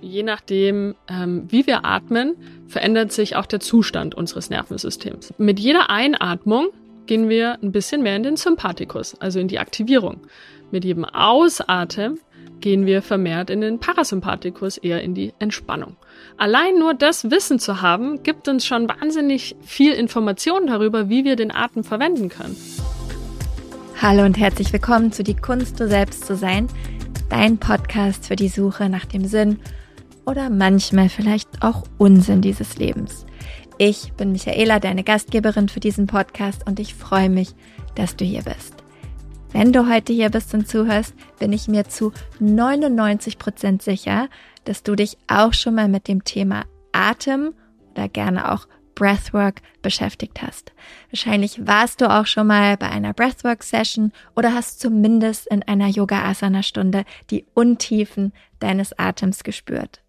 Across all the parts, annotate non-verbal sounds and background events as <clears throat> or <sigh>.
je nachdem, ähm, wie wir atmen, verändert sich auch der Zustand unseres Nervensystems. Mit jeder Einatmung gehen wir ein bisschen mehr in den Sympathikus, also in die Aktivierung. Mit jedem Ausatmen gehen wir vermehrt in den Parasympathikus, eher in die Entspannung. Allein nur das Wissen zu haben, gibt uns schon wahnsinnig viel Information darüber, wie wir den Atem verwenden können. Hallo und herzlich willkommen zu Die Kunst, du selbst zu sein, dein Podcast für die Suche nach dem Sinn oder manchmal vielleicht auch Unsinn dieses Lebens. Ich bin Michaela, deine Gastgeberin für diesen Podcast und ich freue mich, dass du hier bist. Wenn du heute hier bist und zuhörst, bin ich mir zu 99 Prozent sicher, dass du dich auch schon mal mit dem Thema Atem oder gerne auch Breathwork beschäftigt hast. Wahrscheinlich warst du auch schon mal bei einer Breathwork-Session oder hast zumindest in einer Yoga-Asana-Stunde die Untiefen deines Atems gespürt.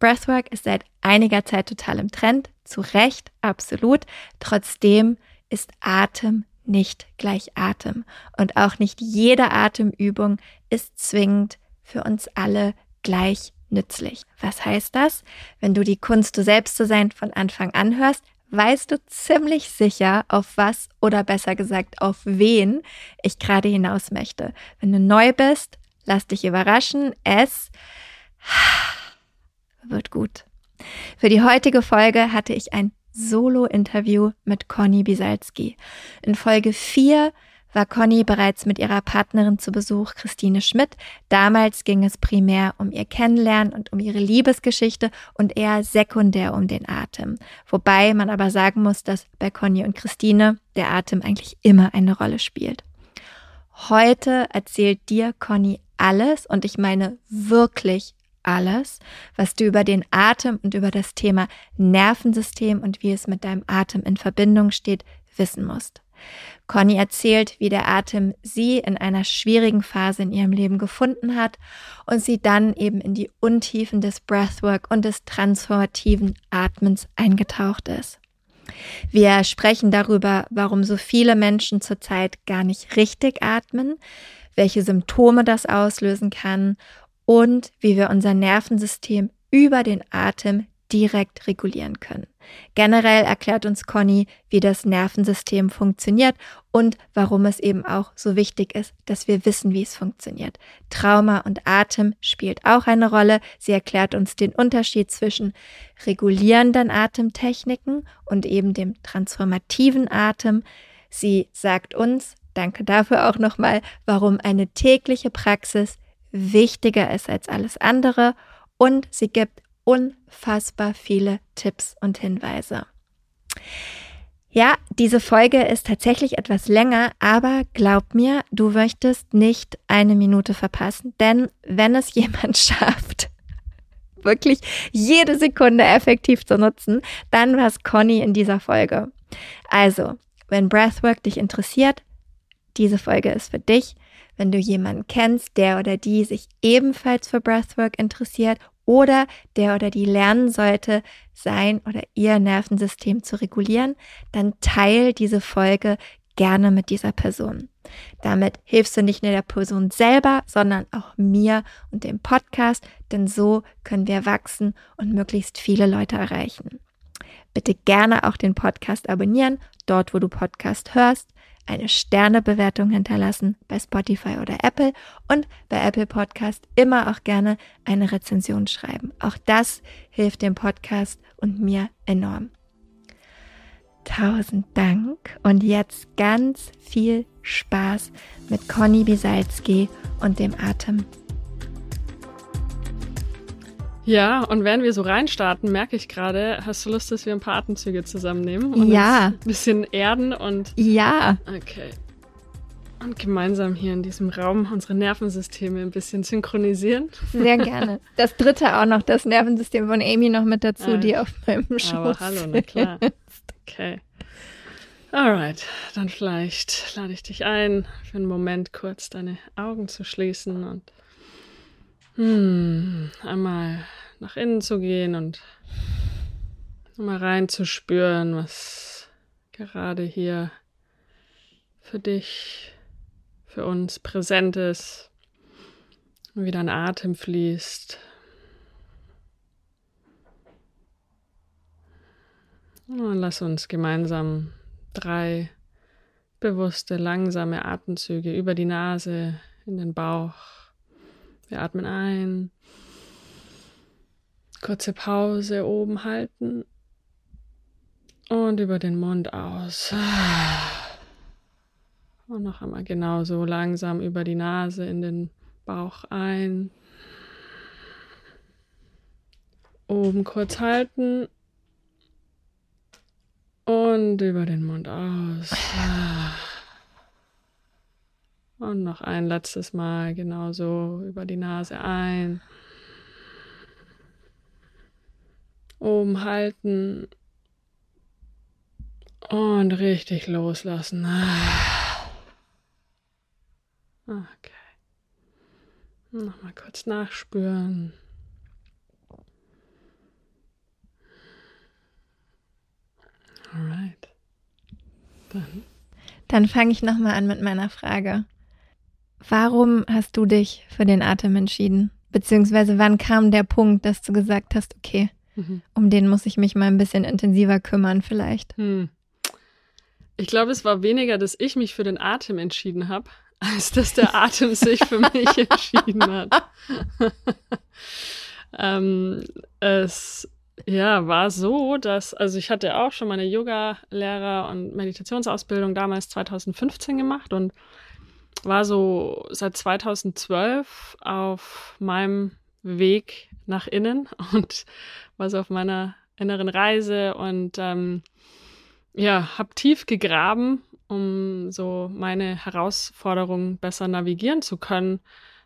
Breathwork ist seit einiger Zeit total im Trend, zu Recht, absolut. Trotzdem ist Atem nicht gleich Atem. Und auch nicht jede Atemübung ist zwingend für uns alle gleich nützlich. Was heißt das? Wenn du die Kunst, du selbst zu sein, von Anfang an hörst, weißt du ziemlich sicher, auf was oder besser gesagt, auf wen ich gerade hinaus möchte. Wenn du neu bist, lass dich überraschen. Es wird gut. Für die heutige Folge hatte ich ein Solo-Interview mit Conny Bisalski. In Folge 4 war Conny bereits mit ihrer Partnerin zu Besuch, Christine Schmidt. Damals ging es primär um ihr Kennenlernen und um ihre Liebesgeschichte und eher sekundär um den Atem. Wobei man aber sagen muss, dass bei Conny und Christine der Atem eigentlich immer eine Rolle spielt. Heute erzählt dir Conny alles und ich meine wirklich alles, was du über den Atem und über das Thema Nervensystem und wie es mit deinem Atem in Verbindung steht, wissen musst. Conny erzählt, wie der Atem sie in einer schwierigen Phase in ihrem Leben gefunden hat und sie dann eben in die Untiefen des Breathwork und des transformativen Atmens eingetaucht ist. Wir sprechen darüber, warum so viele Menschen zurzeit gar nicht richtig atmen, welche Symptome das auslösen kann und wie wir unser Nervensystem über den Atem direkt regulieren können. Generell erklärt uns Conny, wie das Nervensystem funktioniert und warum es eben auch so wichtig ist, dass wir wissen, wie es funktioniert. Trauma und Atem spielt auch eine Rolle. Sie erklärt uns den Unterschied zwischen regulierenden Atemtechniken und eben dem transformativen Atem. Sie sagt uns, danke dafür auch nochmal, warum eine tägliche Praxis wichtiger ist als alles andere und sie gibt unfassbar viele Tipps und Hinweise. Ja, diese Folge ist tatsächlich etwas länger, aber glaub mir, du möchtest nicht eine Minute verpassen, denn wenn es <laughs> jemand schafft, wirklich jede Sekunde effektiv zu nutzen, dann war es Conny in dieser Folge. Also, wenn Breathwork dich interessiert, diese Folge ist für dich wenn du jemanden kennst, der oder die sich ebenfalls für Breathwork interessiert oder der oder die lernen sollte, sein oder ihr Nervensystem zu regulieren, dann teil diese Folge gerne mit dieser Person. Damit hilfst du nicht nur der Person selber, sondern auch mir und dem Podcast, denn so können wir wachsen und möglichst viele Leute erreichen. Bitte gerne auch den Podcast abonnieren, dort wo du Podcast hörst eine Sternebewertung hinterlassen bei Spotify oder Apple und bei Apple Podcast immer auch gerne eine Rezension schreiben. Auch das hilft dem Podcast und mir enorm. Tausend Dank und jetzt ganz viel Spaß mit Conny Bisalski und dem Atem ja, und während wir so reinstarten, merke ich gerade, hast du Lust, dass wir ein paar Atemzüge zusammennehmen? Und ja. Ein bisschen erden und. Ja. Okay. Und gemeinsam hier in diesem Raum unsere Nervensysteme ein bisschen synchronisieren. Sehr <laughs> gerne. Das dritte auch noch, das Nervensystem von Amy noch mit dazu, ah, die auf meinem Schoß Aber hallo, na klar. Okay. Alright, dann vielleicht lade ich dich ein, für einen Moment kurz deine Augen zu schließen und hm, einmal nach innen zu gehen und mal reinzuspüren, was gerade hier für dich, für uns präsent ist. Wie dein Atem fließt. Und lass uns gemeinsam drei bewusste, langsame Atemzüge über die Nase in den Bauch wir atmen ein. Kurze Pause oben halten. Und über den Mund aus. Und noch einmal genauso langsam über die Nase in den Bauch ein. Oben kurz halten. Und über den Mund aus. Und noch ein letztes Mal genauso über die Nase ein. Oben halten. Und richtig loslassen. Okay. Nochmal kurz nachspüren. Alright. Dann. Dann fange ich nochmal an mit meiner Frage. Warum hast du dich für den Atem entschieden? Beziehungsweise wann kam der Punkt, dass du gesagt hast, okay, mhm. um den muss ich mich mal ein bisschen intensiver kümmern vielleicht? Hm. Ich glaube, es war weniger, dass ich mich für den Atem entschieden habe, <laughs> als dass der Atem sich für mich <laughs> entschieden hat. <laughs> ähm, es ja, war so, dass, also ich hatte auch schon meine Yoga-Lehrer- und Meditationsausbildung damals 2015 gemacht und war so seit 2012 auf meinem Weg nach innen <laughs> und war so auf meiner inneren Reise und ähm, ja, habe tief gegraben, um so meine Herausforderungen besser navigieren zu können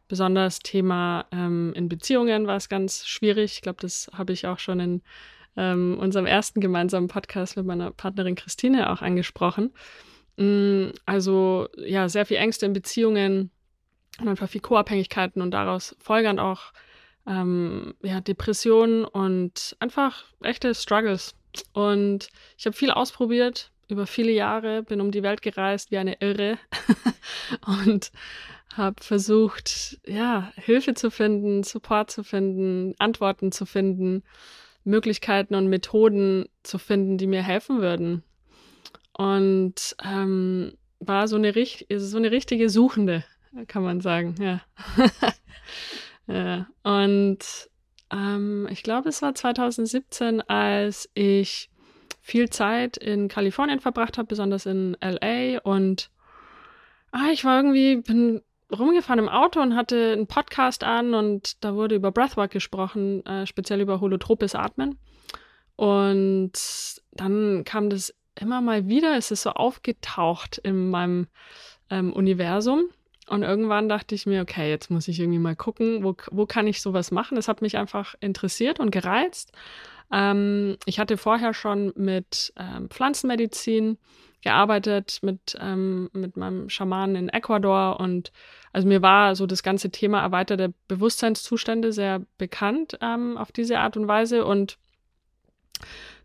besonders Thema ähm, in Beziehungen war es ganz schwierig. Ich glaube, das habe ich auch schon in ähm, unserem ersten gemeinsamen Podcast mit meiner Partnerin Christine auch angesprochen. Mm, also ja, sehr viel Ängste in Beziehungen und einfach viel Co-Abhängigkeiten und daraus folgern auch ähm, ja, Depressionen und einfach echte Struggles. Und ich habe viel ausprobiert über viele Jahre, bin um die Welt gereist wie eine Irre <laughs> und habe versucht, ja, Hilfe zu finden, Support zu finden, Antworten zu finden, Möglichkeiten und Methoden zu finden, die mir helfen würden. Und ähm, war so eine, so eine richtige Suchende, kann man sagen, ja. <laughs> ja. Und ähm, ich glaube, es war 2017, als ich viel Zeit in Kalifornien verbracht habe, besonders in LA und ah, ich war irgendwie, bin rumgefahren im Auto und hatte einen Podcast an und da wurde über Breathwork gesprochen, äh, speziell über holotropes Atmen. Und dann kam das immer mal wieder, es ist so aufgetaucht in meinem ähm, Universum. Und irgendwann dachte ich mir, okay, jetzt muss ich irgendwie mal gucken, wo, wo kann ich sowas machen. Es hat mich einfach interessiert und gereizt. Ähm, ich hatte vorher schon mit ähm, Pflanzenmedizin gearbeitet mit, ähm, mit meinem Schamanen in Ecuador und also mir war so das ganze Thema erweiterte Bewusstseinszustände sehr bekannt ähm, auf diese Art und Weise und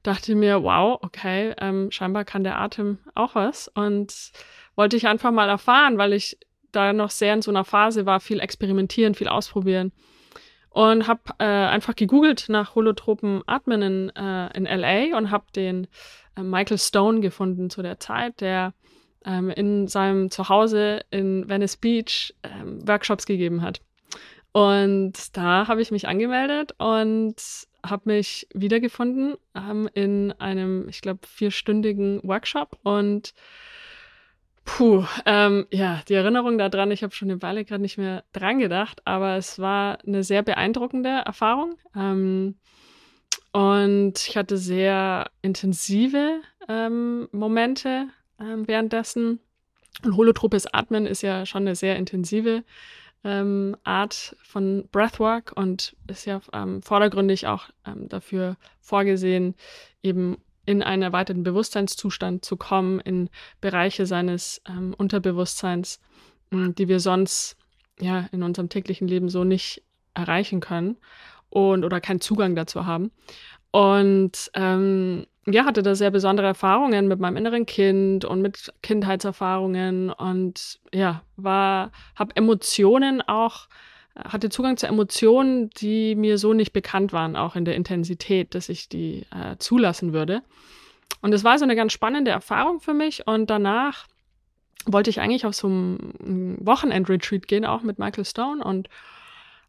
dachte mir, wow, okay, ähm, scheinbar kann der Atem auch was und wollte ich einfach mal erfahren, weil ich da noch sehr in so einer Phase war, viel experimentieren, viel ausprobieren und habe äh, einfach gegoogelt nach holotropen Atmen in, äh, in LA und habe den äh, Michael Stone gefunden zu der Zeit, der ähm, in seinem Zuhause in Venice Beach ähm, Workshops gegeben hat. Und da habe ich mich angemeldet und habe mich wiedergefunden ähm, in einem, ich glaube, vierstündigen Workshop und Puh, ähm, ja, die Erinnerung daran, ich habe schon eine Weile gerade nicht mehr dran gedacht, aber es war eine sehr beeindruckende Erfahrung. Ähm, und ich hatte sehr intensive ähm, Momente ähm, währenddessen. Und holotropes Atmen ist ja schon eine sehr intensive ähm, Art von Breathwork und ist ja ähm, vordergründig auch ähm, dafür vorgesehen, eben in einen erweiterten Bewusstseinszustand zu kommen, in Bereiche seines ähm, Unterbewusstseins, mh, die wir sonst ja in unserem täglichen Leben so nicht erreichen können und oder keinen Zugang dazu haben. Und ähm, ja, hatte da sehr besondere Erfahrungen mit meinem inneren Kind und mit Kindheitserfahrungen und ja, war, habe Emotionen auch, hatte Zugang zu Emotionen, die mir so nicht bekannt waren, auch in der Intensität, dass ich die äh, zulassen würde. und es war so eine ganz spannende Erfahrung für mich. Und danach wollte ich eigentlich auf so ein Wochenend-Retreat gehen, auch mit Michael Stone. Und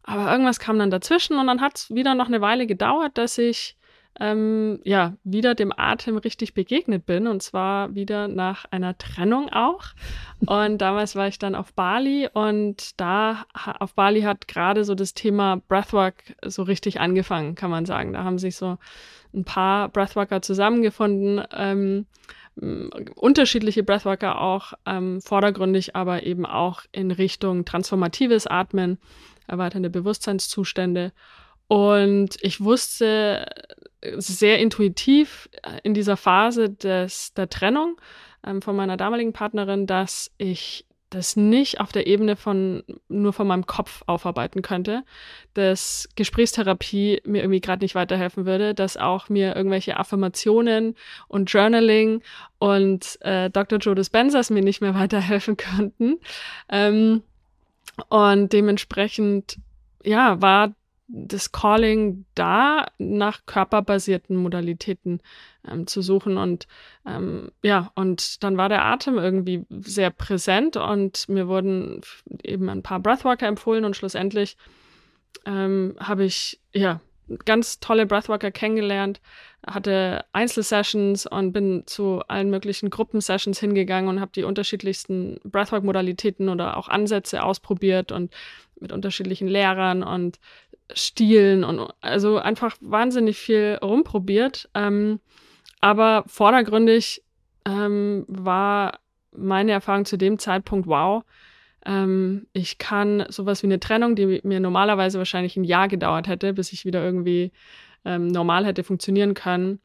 aber irgendwas kam dann dazwischen und dann hat es wieder noch eine Weile gedauert, dass ich ähm, ja, wieder dem Atem richtig begegnet bin und zwar wieder nach einer Trennung auch. Und damals war ich dann auf Bali und da auf Bali hat gerade so das Thema Breathwork so richtig angefangen, kann man sagen. Da haben sich so ein paar Breathworker zusammengefunden. Ähm, unterschiedliche Breathworker auch, ähm, vordergründig aber eben auch in Richtung transformatives Atmen, erweiternde Bewusstseinszustände. Und ich wusste sehr intuitiv in dieser Phase des, der Trennung ähm, von meiner damaligen Partnerin, dass ich das nicht auf der Ebene von nur von meinem Kopf aufarbeiten könnte, dass Gesprächstherapie mir irgendwie gerade nicht weiterhelfen würde, dass auch mir irgendwelche Affirmationen und Journaling und äh, Dr. Joe Dispensers mir nicht mehr <laughs> weiterhelfen könnten. Ähm, und dementsprechend, ja, war das Calling da, nach körperbasierten Modalitäten ähm, zu suchen. Und ähm, ja, und dann war der Atem irgendwie sehr präsent und mir wurden eben ein paar Breathworker empfohlen und schlussendlich ähm, habe ich ja ganz tolle Breathworker kennengelernt, hatte Einzelsessions und bin zu allen möglichen Gruppensessions hingegangen und habe die unterschiedlichsten Breathwork-Modalitäten oder auch Ansätze ausprobiert und mit unterschiedlichen Lehrern und Stilen und also einfach wahnsinnig viel rumprobiert. Ähm, aber vordergründig ähm, war meine Erfahrung zu dem Zeitpunkt, wow, ähm, ich kann sowas wie eine Trennung, die mir normalerweise wahrscheinlich ein Jahr gedauert hätte, bis ich wieder irgendwie ähm, normal hätte funktionieren können,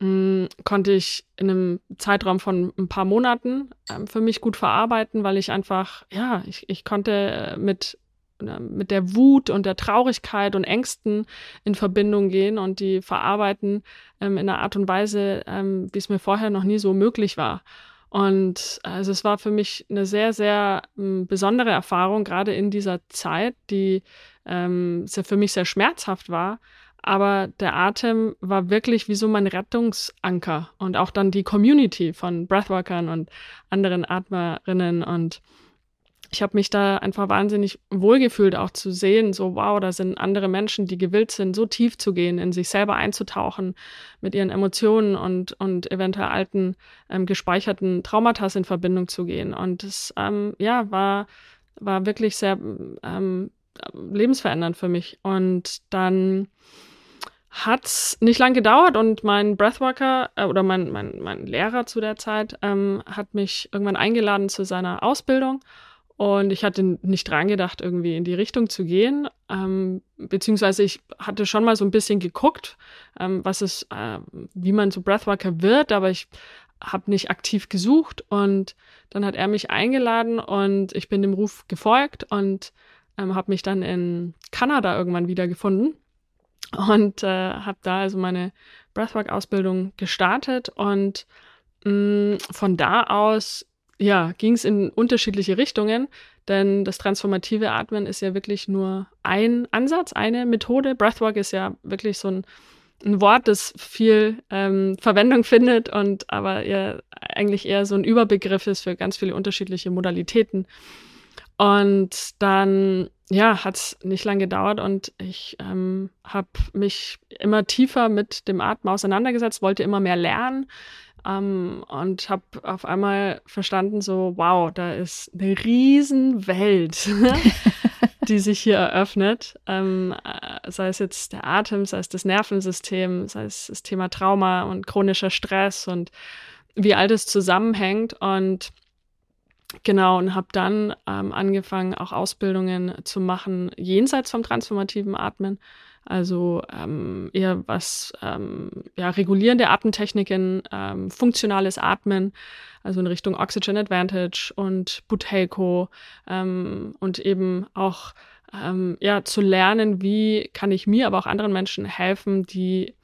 mh, mm, konnte ich in einem Zeitraum von ein paar Monaten ähm, für mich gut verarbeiten, weil ich einfach, ja, ich, ich konnte mit mit der Wut und der Traurigkeit und Ängsten in Verbindung gehen und die verarbeiten ähm, in einer Art und Weise, ähm, wie es mir vorher noch nie so möglich war. Und also es war für mich eine sehr, sehr ähm, besondere Erfahrung, gerade in dieser Zeit, die ähm, sehr, für mich sehr schmerzhaft war. Aber der Atem war wirklich wie so mein Rettungsanker und auch dann die Community von Breathworkern und anderen Atmerinnen und ich habe mich da einfach wahnsinnig wohlgefühlt, auch zu sehen, so wow, da sind andere Menschen, die gewillt sind, so tief zu gehen, in sich selber einzutauchen, mit ihren Emotionen und, und eventuell alten, ähm, gespeicherten Traumata in Verbindung zu gehen. Und das, ähm, ja, war, war wirklich sehr ähm, lebensverändernd für mich. Und dann hat's nicht lang gedauert und mein Breathworker äh, oder mein, mein, mein Lehrer zu der Zeit ähm, hat mich irgendwann eingeladen zu seiner Ausbildung und ich hatte nicht dran gedacht, irgendwie in die Richtung zu gehen. Ähm, beziehungsweise ich hatte schon mal so ein bisschen geguckt, ähm, was es, äh, wie man so Breathworker wird, aber ich habe nicht aktiv gesucht. Und dann hat er mich eingeladen und ich bin dem Ruf gefolgt und ähm, habe mich dann in Kanada irgendwann wiedergefunden und äh, habe da also meine Breathwork-Ausbildung gestartet und mm, von da aus ja, ging es in unterschiedliche Richtungen, denn das transformative Atmen ist ja wirklich nur ein Ansatz, eine Methode. Breathwork ist ja wirklich so ein, ein Wort, das viel ähm, Verwendung findet und aber eher, eigentlich eher so ein Überbegriff ist für ganz viele unterschiedliche Modalitäten. Und dann, ja, hat es nicht lange gedauert und ich ähm, habe mich immer tiefer mit dem Atmen auseinandergesetzt, wollte immer mehr lernen, um, ähm, und habe auf einmal verstanden, so, wow, da ist eine Riesenwelt, <laughs> die sich hier eröffnet. Ähm, äh, sei es jetzt der Atem, sei es das Nervensystem, sei es das Thema Trauma und chronischer Stress und wie all das zusammenhängt. Und genau, und habe dann ähm, angefangen, auch Ausbildungen zu machen, jenseits vom transformativen Atmen also ähm, eher was ähm, ja, regulierende Atemtechniken, ähm, funktionales Atmen, also in Richtung Oxygen Advantage und Buteiko ähm, und eben auch ähm, ja, zu lernen, wie kann ich mir, aber auch anderen Menschen helfen, die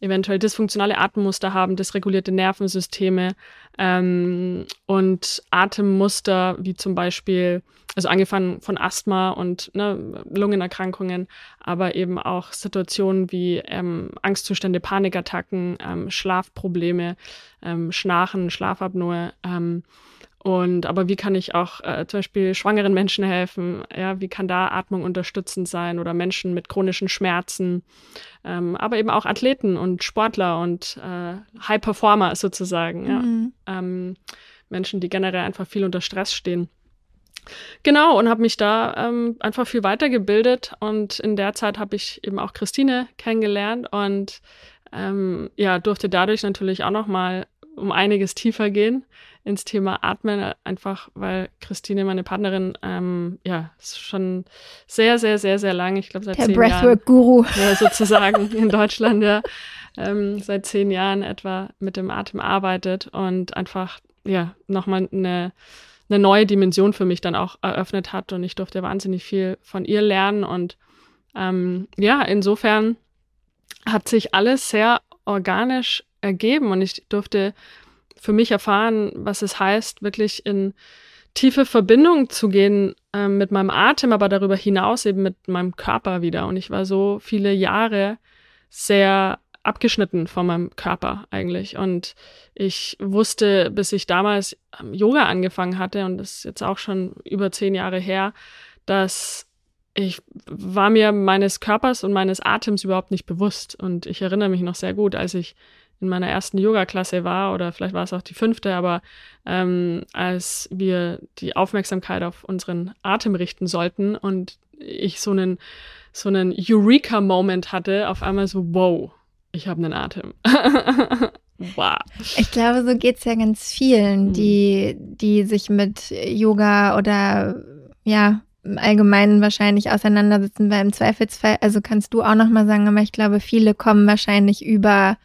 eventuell dysfunktionale Atemmuster haben, dysregulierte Nervensysteme ähm, und Atemmuster wie zum Beispiel, also angefangen von Asthma und ne, Lungenerkrankungen, aber eben auch Situationen wie ähm, Angstzustände, Panikattacken, ähm, Schlafprobleme, ähm, Schnarchen, Schlafapnoe. Und aber wie kann ich auch äh, zum Beispiel schwangeren Menschen helfen? Ja, wie kann da Atmung unterstützend sein oder Menschen mit chronischen Schmerzen, ähm, aber eben auch Athleten und Sportler und äh, High Performer sozusagen. Ja? Mhm. Ähm, Menschen, die generell einfach viel unter Stress stehen. Genau, und habe mich da ähm, einfach viel weitergebildet. Und in der Zeit habe ich eben auch Christine kennengelernt und ähm, ja, durfte dadurch natürlich auch noch mal um einiges tiefer gehen ins Thema Atmen, einfach weil Christine, meine Partnerin, ähm, ja, schon sehr, sehr, sehr, sehr lang, ich glaube seit Der zehn Breathwork-Guru. Ja, sozusagen <laughs> in Deutschland, ja, ähm, seit zehn Jahren etwa mit dem Atem arbeitet und einfach, ja, nochmal eine, eine neue Dimension für mich dann auch eröffnet hat und ich durfte wahnsinnig viel von ihr lernen und ähm, ja, insofern hat sich alles sehr organisch ergeben und ich durfte für mich erfahren, was es heißt, wirklich in tiefe Verbindung zu gehen äh, mit meinem Atem, aber darüber hinaus eben mit meinem Körper wieder. Und ich war so viele Jahre sehr abgeschnitten von meinem Körper eigentlich. Und ich wusste, bis ich damals Yoga angefangen hatte, und das ist jetzt auch schon über zehn Jahre her, dass ich war mir meines Körpers und meines Atems überhaupt nicht bewusst. Und ich erinnere mich noch sehr gut, als ich in meiner ersten Yoga-Klasse war, oder vielleicht war es auch die fünfte, aber ähm, als wir die Aufmerksamkeit auf unseren Atem richten sollten und ich so einen, so einen Eureka-Moment hatte, auf einmal so, wow, ich habe einen Atem. <laughs> wow. Ich glaube, so geht es ja ganz vielen, mhm. die, die sich mit Yoga oder ja, im Allgemeinen wahrscheinlich auseinandersetzen, weil im Zweifelsfall, also kannst du auch nochmal sagen, aber ich glaube, viele kommen wahrscheinlich über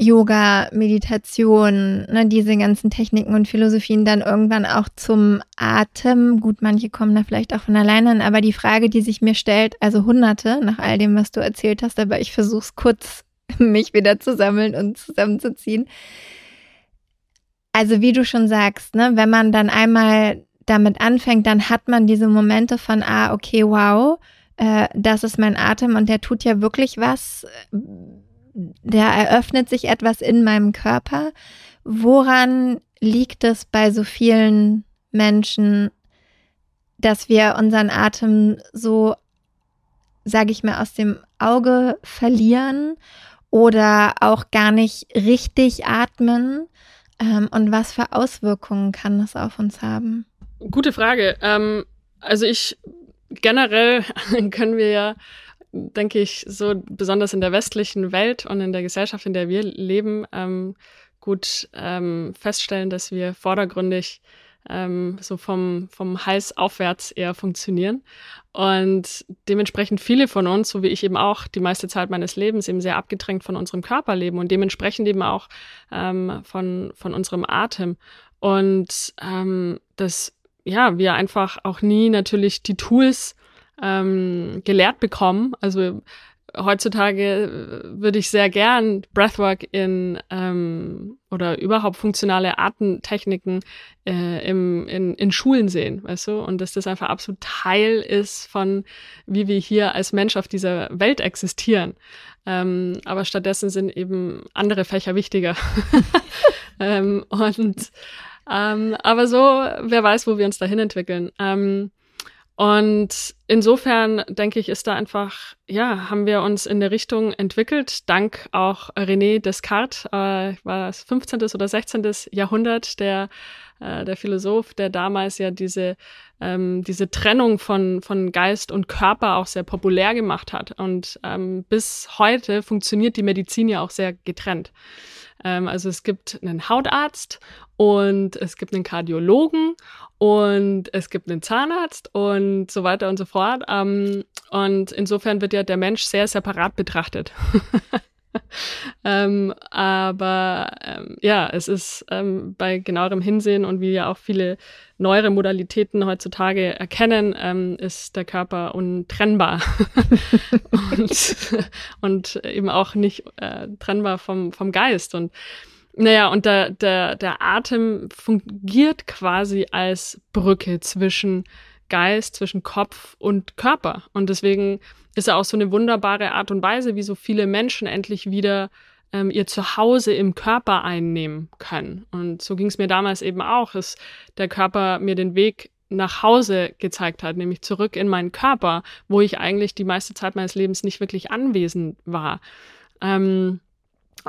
Yoga, Meditation, ne, diese ganzen Techniken und Philosophien dann irgendwann auch zum Atem. Gut, manche kommen da vielleicht auch von alleine an, aber die Frage, die sich mir stellt, also hunderte nach all dem, was du erzählt hast, aber ich versuche es kurz, <laughs> mich wieder zu sammeln und zusammenzuziehen. Also wie du schon sagst, ne, wenn man dann einmal damit anfängt, dann hat man diese Momente von, ah, okay, wow, äh, das ist mein Atem und der tut ja wirklich was da eröffnet sich etwas in meinem Körper. Woran liegt es bei so vielen Menschen, dass wir unseren Atem so, sage ich mal, aus dem Auge verlieren oder auch gar nicht richtig atmen? Ähm, und was für Auswirkungen kann das auf uns haben? Gute Frage. Ähm, also ich generell <laughs> können wir ja denke ich, so besonders in der westlichen Welt und in der Gesellschaft, in der wir leben, ähm, gut ähm, feststellen, dass wir vordergründig ähm, so vom, vom Hals aufwärts eher funktionieren. Und dementsprechend viele von uns, so wie ich eben auch die meiste Zeit meines Lebens, eben sehr abgedrängt von unserem Körper leben und dementsprechend eben auch ähm, von, von unserem Atem. Und ähm, dass ja, wir einfach auch nie natürlich die Tools ähm, gelehrt bekommen. Also heutzutage äh, würde ich sehr gern Breathwork in ähm, oder überhaupt funktionale Atemtechniken äh, im, in, in Schulen sehen, weißt du? Und dass das einfach absolut Teil ist von, wie wir hier als Mensch auf dieser Welt existieren. Ähm, aber stattdessen sind eben andere Fächer wichtiger. <laughs> <laughs> ähm, und ähm, aber so, wer weiß, wo wir uns dahin entwickeln. Ähm, und insofern denke ich, ist da einfach, ja, haben wir uns in der Richtung entwickelt, dank auch René Descartes, äh, war es 15. oder 16. Jahrhundert, der, äh, der Philosoph, der damals ja diese, ähm, diese Trennung von, von Geist und Körper auch sehr populär gemacht hat. Und ähm, bis heute funktioniert die Medizin ja auch sehr getrennt. Ähm, also es gibt einen Hautarzt und es gibt einen Kardiologen und es gibt einen Zahnarzt und so weiter und so fort. Ähm, und insofern wird ja der Mensch sehr separat betrachtet. <laughs> ähm, aber ähm, ja, es ist ähm, bei genauerem Hinsehen und wie ja auch viele neuere Modalitäten heutzutage erkennen, ähm, ist der Körper untrennbar <laughs> und, <laughs> und eben auch nicht äh, trennbar vom, vom Geist. Und naja, und der, der, der Atem fungiert quasi als Brücke zwischen Geist, zwischen Kopf und Körper. Und deswegen ist er auch so eine wunderbare Art und Weise, wie so viele Menschen endlich wieder ähm, ihr Zuhause im Körper einnehmen können. Und so ging es mir damals eben auch, dass der Körper mir den Weg nach Hause gezeigt hat, nämlich zurück in meinen Körper, wo ich eigentlich die meiste Zeit meines Lebens nicht wirklich anwesend war. Ähm,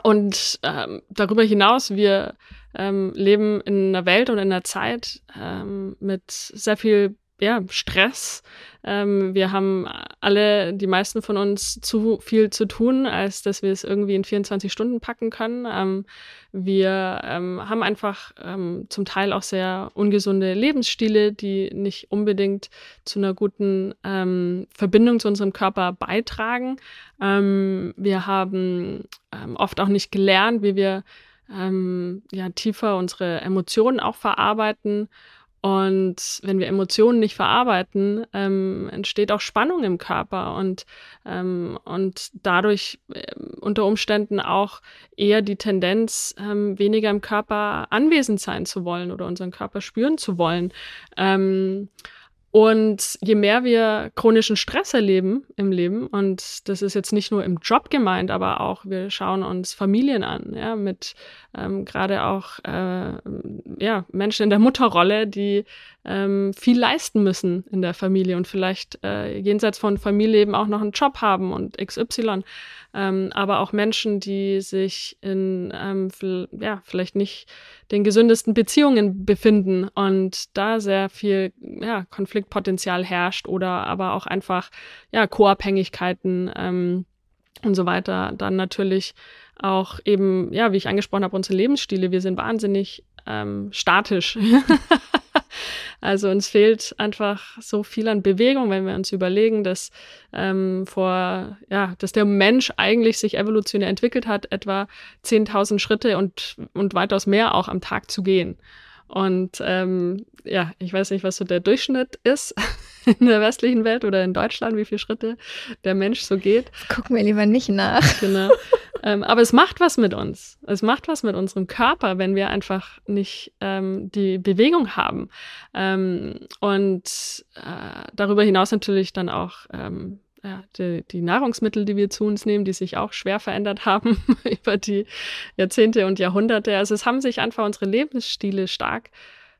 und ähm, darüber hinaus, wir ähm, leben in einer Welt und in einer Zeit ähm, mit sehr viel ja, Stress. Ähm, wir haben alle, die meisten von uns, zu viel zu tun, als dass wir es irgendwie in 24 Stunden packen können. Ähm, wir ähm, haben einfach ähm, zum Teil auch sehr ungesunde Lebensstile, die nicht unbedingt zu einer guten ähm, Verbindung zu unserem Körper beitragen. Ähm, wir haben oft auch nicht gelernt, wie wir ja, tiefer unsere Emotionen auch verarbeiten und wenn wir Emotionen nicht verarbeiten, ähm, entsteht auch Spannung im Körper und, ähm, und dadurch äh, unter Umständen auch eher die Tendenz, ähm, weniger im Körper anwesend sein zu wollen oder unseren Körper spüren zu wollen. Ähm, und je mehr wir chronischen Stress erleben im Leben, und das ist jetzt nicht nur im Job gemeint, aber auch wir schauen uns Familien an, ja, mit ähm, gerade auch äh, ja, Menschen in der Mutterrolle, die ähm, viel leisten müssen in der Familie und vielleicht äh, jenseits von Familie eben auch noch einen Job haben und XY. Ähm, aber auch Menschen, die sich in ähm, ja, vielleicht nicht den gesündesten Beziehungen befinden und da sehr viel ja, Konfliktpotenzial herrscht oder aber auch einfach ja, Co-Abhängigkeiten ähm, und so weiter. Dann natürlich auch eben, ja, wie ich angesprochen habe, unsere Lebensstile. Wir sind wahnsinnig ähm, statisch. <laughs> <laughs> also uns fehlt einfach so viel an Bewegung, wenn wir uns überlegen, dass ähm, vor, ja, dass der Mensch eigentlich sich evolutionär entwickelt hat, etwa 10.000 Schritte und, und weitaus mehr auch am Tag zu gehen. Und ähm, ja, ich weiß nicht, was so der Durchschnitt ist <laughs> in der westlichen Welt oder in Deutschland, wie viele Schritte der Mensch so geht. Gucken wir lieber nicht nach. Genau. <laughs> ähm, aber es macht was mit uns. Es macht was mit unserem Körper, wenn wir einfach nicht ähm, die Bewegung haben. Ähm, und äh, darüber hinaus natürlich dann auch ähm, ja, die, die, Nahrungsmittel, die wir zu uns nehmen, die sich auch schwer verändert haben <laughs> über die Jahrzehnte und Jahrhunderte. Also es haben sich einfach unsere Lebensstile stark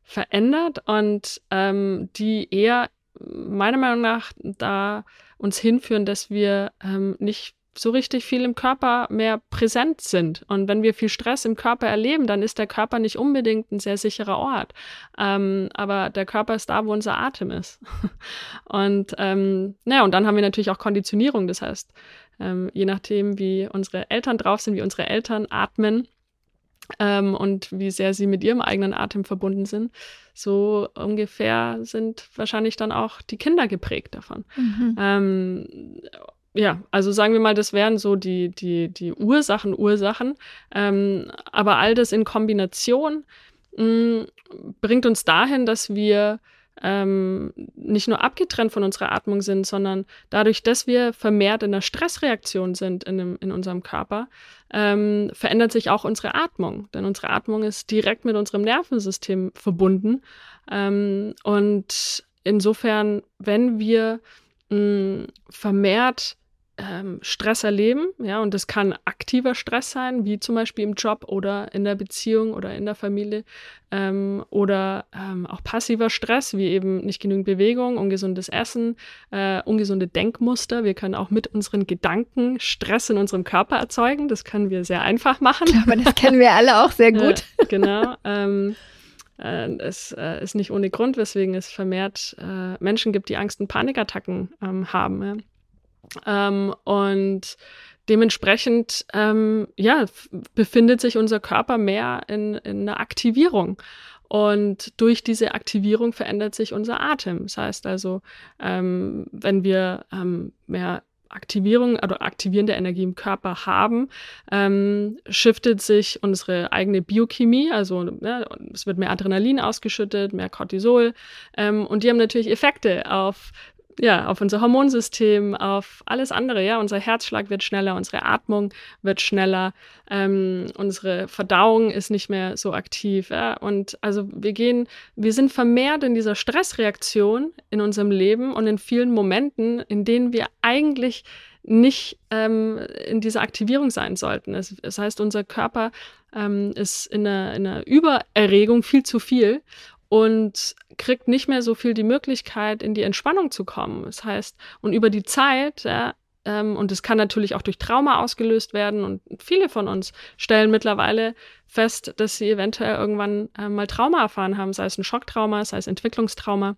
verändert und ähm, die eher meiner Meinung nach da uns hinführen, dass wir ähm, nicht so richtig viel im Körper mehr präsent sind. Und wenn wir viel Stress im Körper erleben, dann ist der Körper nicht unbedingt ein sehr sicherer Ort. Ähm, aber der Körper ist da, wo unser Atem ist. <laughs> und ähm, naja, und dann haben wir natürlich auch Konditionierung. Das heißt, ähm, je nachdem, wie unsere Eltern drauf sind, wie unsere Eltern atmen, ähm, und wie sehr sie mit ihrem eigenen Atem verbunden sind, so ungefähr sind wahrscheinlich dann auch die Kinder geprägt davon. Mhm. Ähm, ja, also sagen wir mal, das wären so die, die, die Ursachen, Ursachen. Ähm, aber all das in Kombination mh, mm, bringt uns dahin, dass wir ähm, nicht nur abgetrennt von unserer Atmung sind, sondern dadurch, dass wir vermehrt in einer Stressreaktion sind in, dem, in unserem Körper, ähm, verändert sich auch unsere Atmung. Denn unsere Atmung ist direkt mit unserem Nervensystem verbunden. Ähm, und insofern, wenn wir mh, vermehrt ähm, Stress erleben, ja, und das kann aktiver Stress sein, wie zum Beispiel im Job oder in der Beziehung oder in der Familie, ähm, oder ähm, auch passiver Stress, wie eben nicht genügend Bewegung, ungesundes Essen, äh, ungesunde Denkmuster. Wir können auch mit unseren Gedanken Stress in unserem Körper erzeugen. Das können wir sehr einfach machen. Aber das kennen wir alle auch sehr <laughs> gut. Äh, genau. Äh, es äh, ist nicht ohne Grund, weswegen es vermehrt äh, Menschen gibt, die Angst- und Panikattacken ähm, haben. Ja. Ähm, und dementsprechend, ähm, ja, befindet sich unser Körper mehr in, in einer Aktivierung. Und durch diese Aktivierung verändert sich unser Atem. Das heißt also, ähm, wenn wir ähm, mehr Aktivierung oder aktivierende Energie im Körper haben, ähm, shiftet sich unsere eigene Biochemie, also ja, es wird mehr Adrenalin ausgeschüttet, mehr Cortisol ähm, und die haben natürlich Effekte auf ja, auf unser Hormonsystem, auf alles andere, ja. Unser Herzschlag wird schneller, unsere Atmung wird schneller, ähm, unsere Verdauung ist nicht mehr so aktiv, ja. Und also wir gehen, wir sind vermehrt in dieser Stressreaktion in unserem Leben und in vielen Momenten, in denen wir eigentlich nicht ähm, in dieser Aktivierung sein sollten. Es, das heißt, unser Körper ähm, ist in einer, in einer Übererregung viel zu viel und kriegt nicht mehr so viel die Möglichkeit, in die Entspannung zu kommen. Das heißt, und über die Zeit, ja, ähm, und es kann natürlich auch durch Trauma ausgelöst werden, und viele von uns stellen mittlerweile fest, dass sie eventuell irgendwann äh, mal Trauma erfahren haben, sei es ein Schocktrauma, sei es Entwicklungstrauma.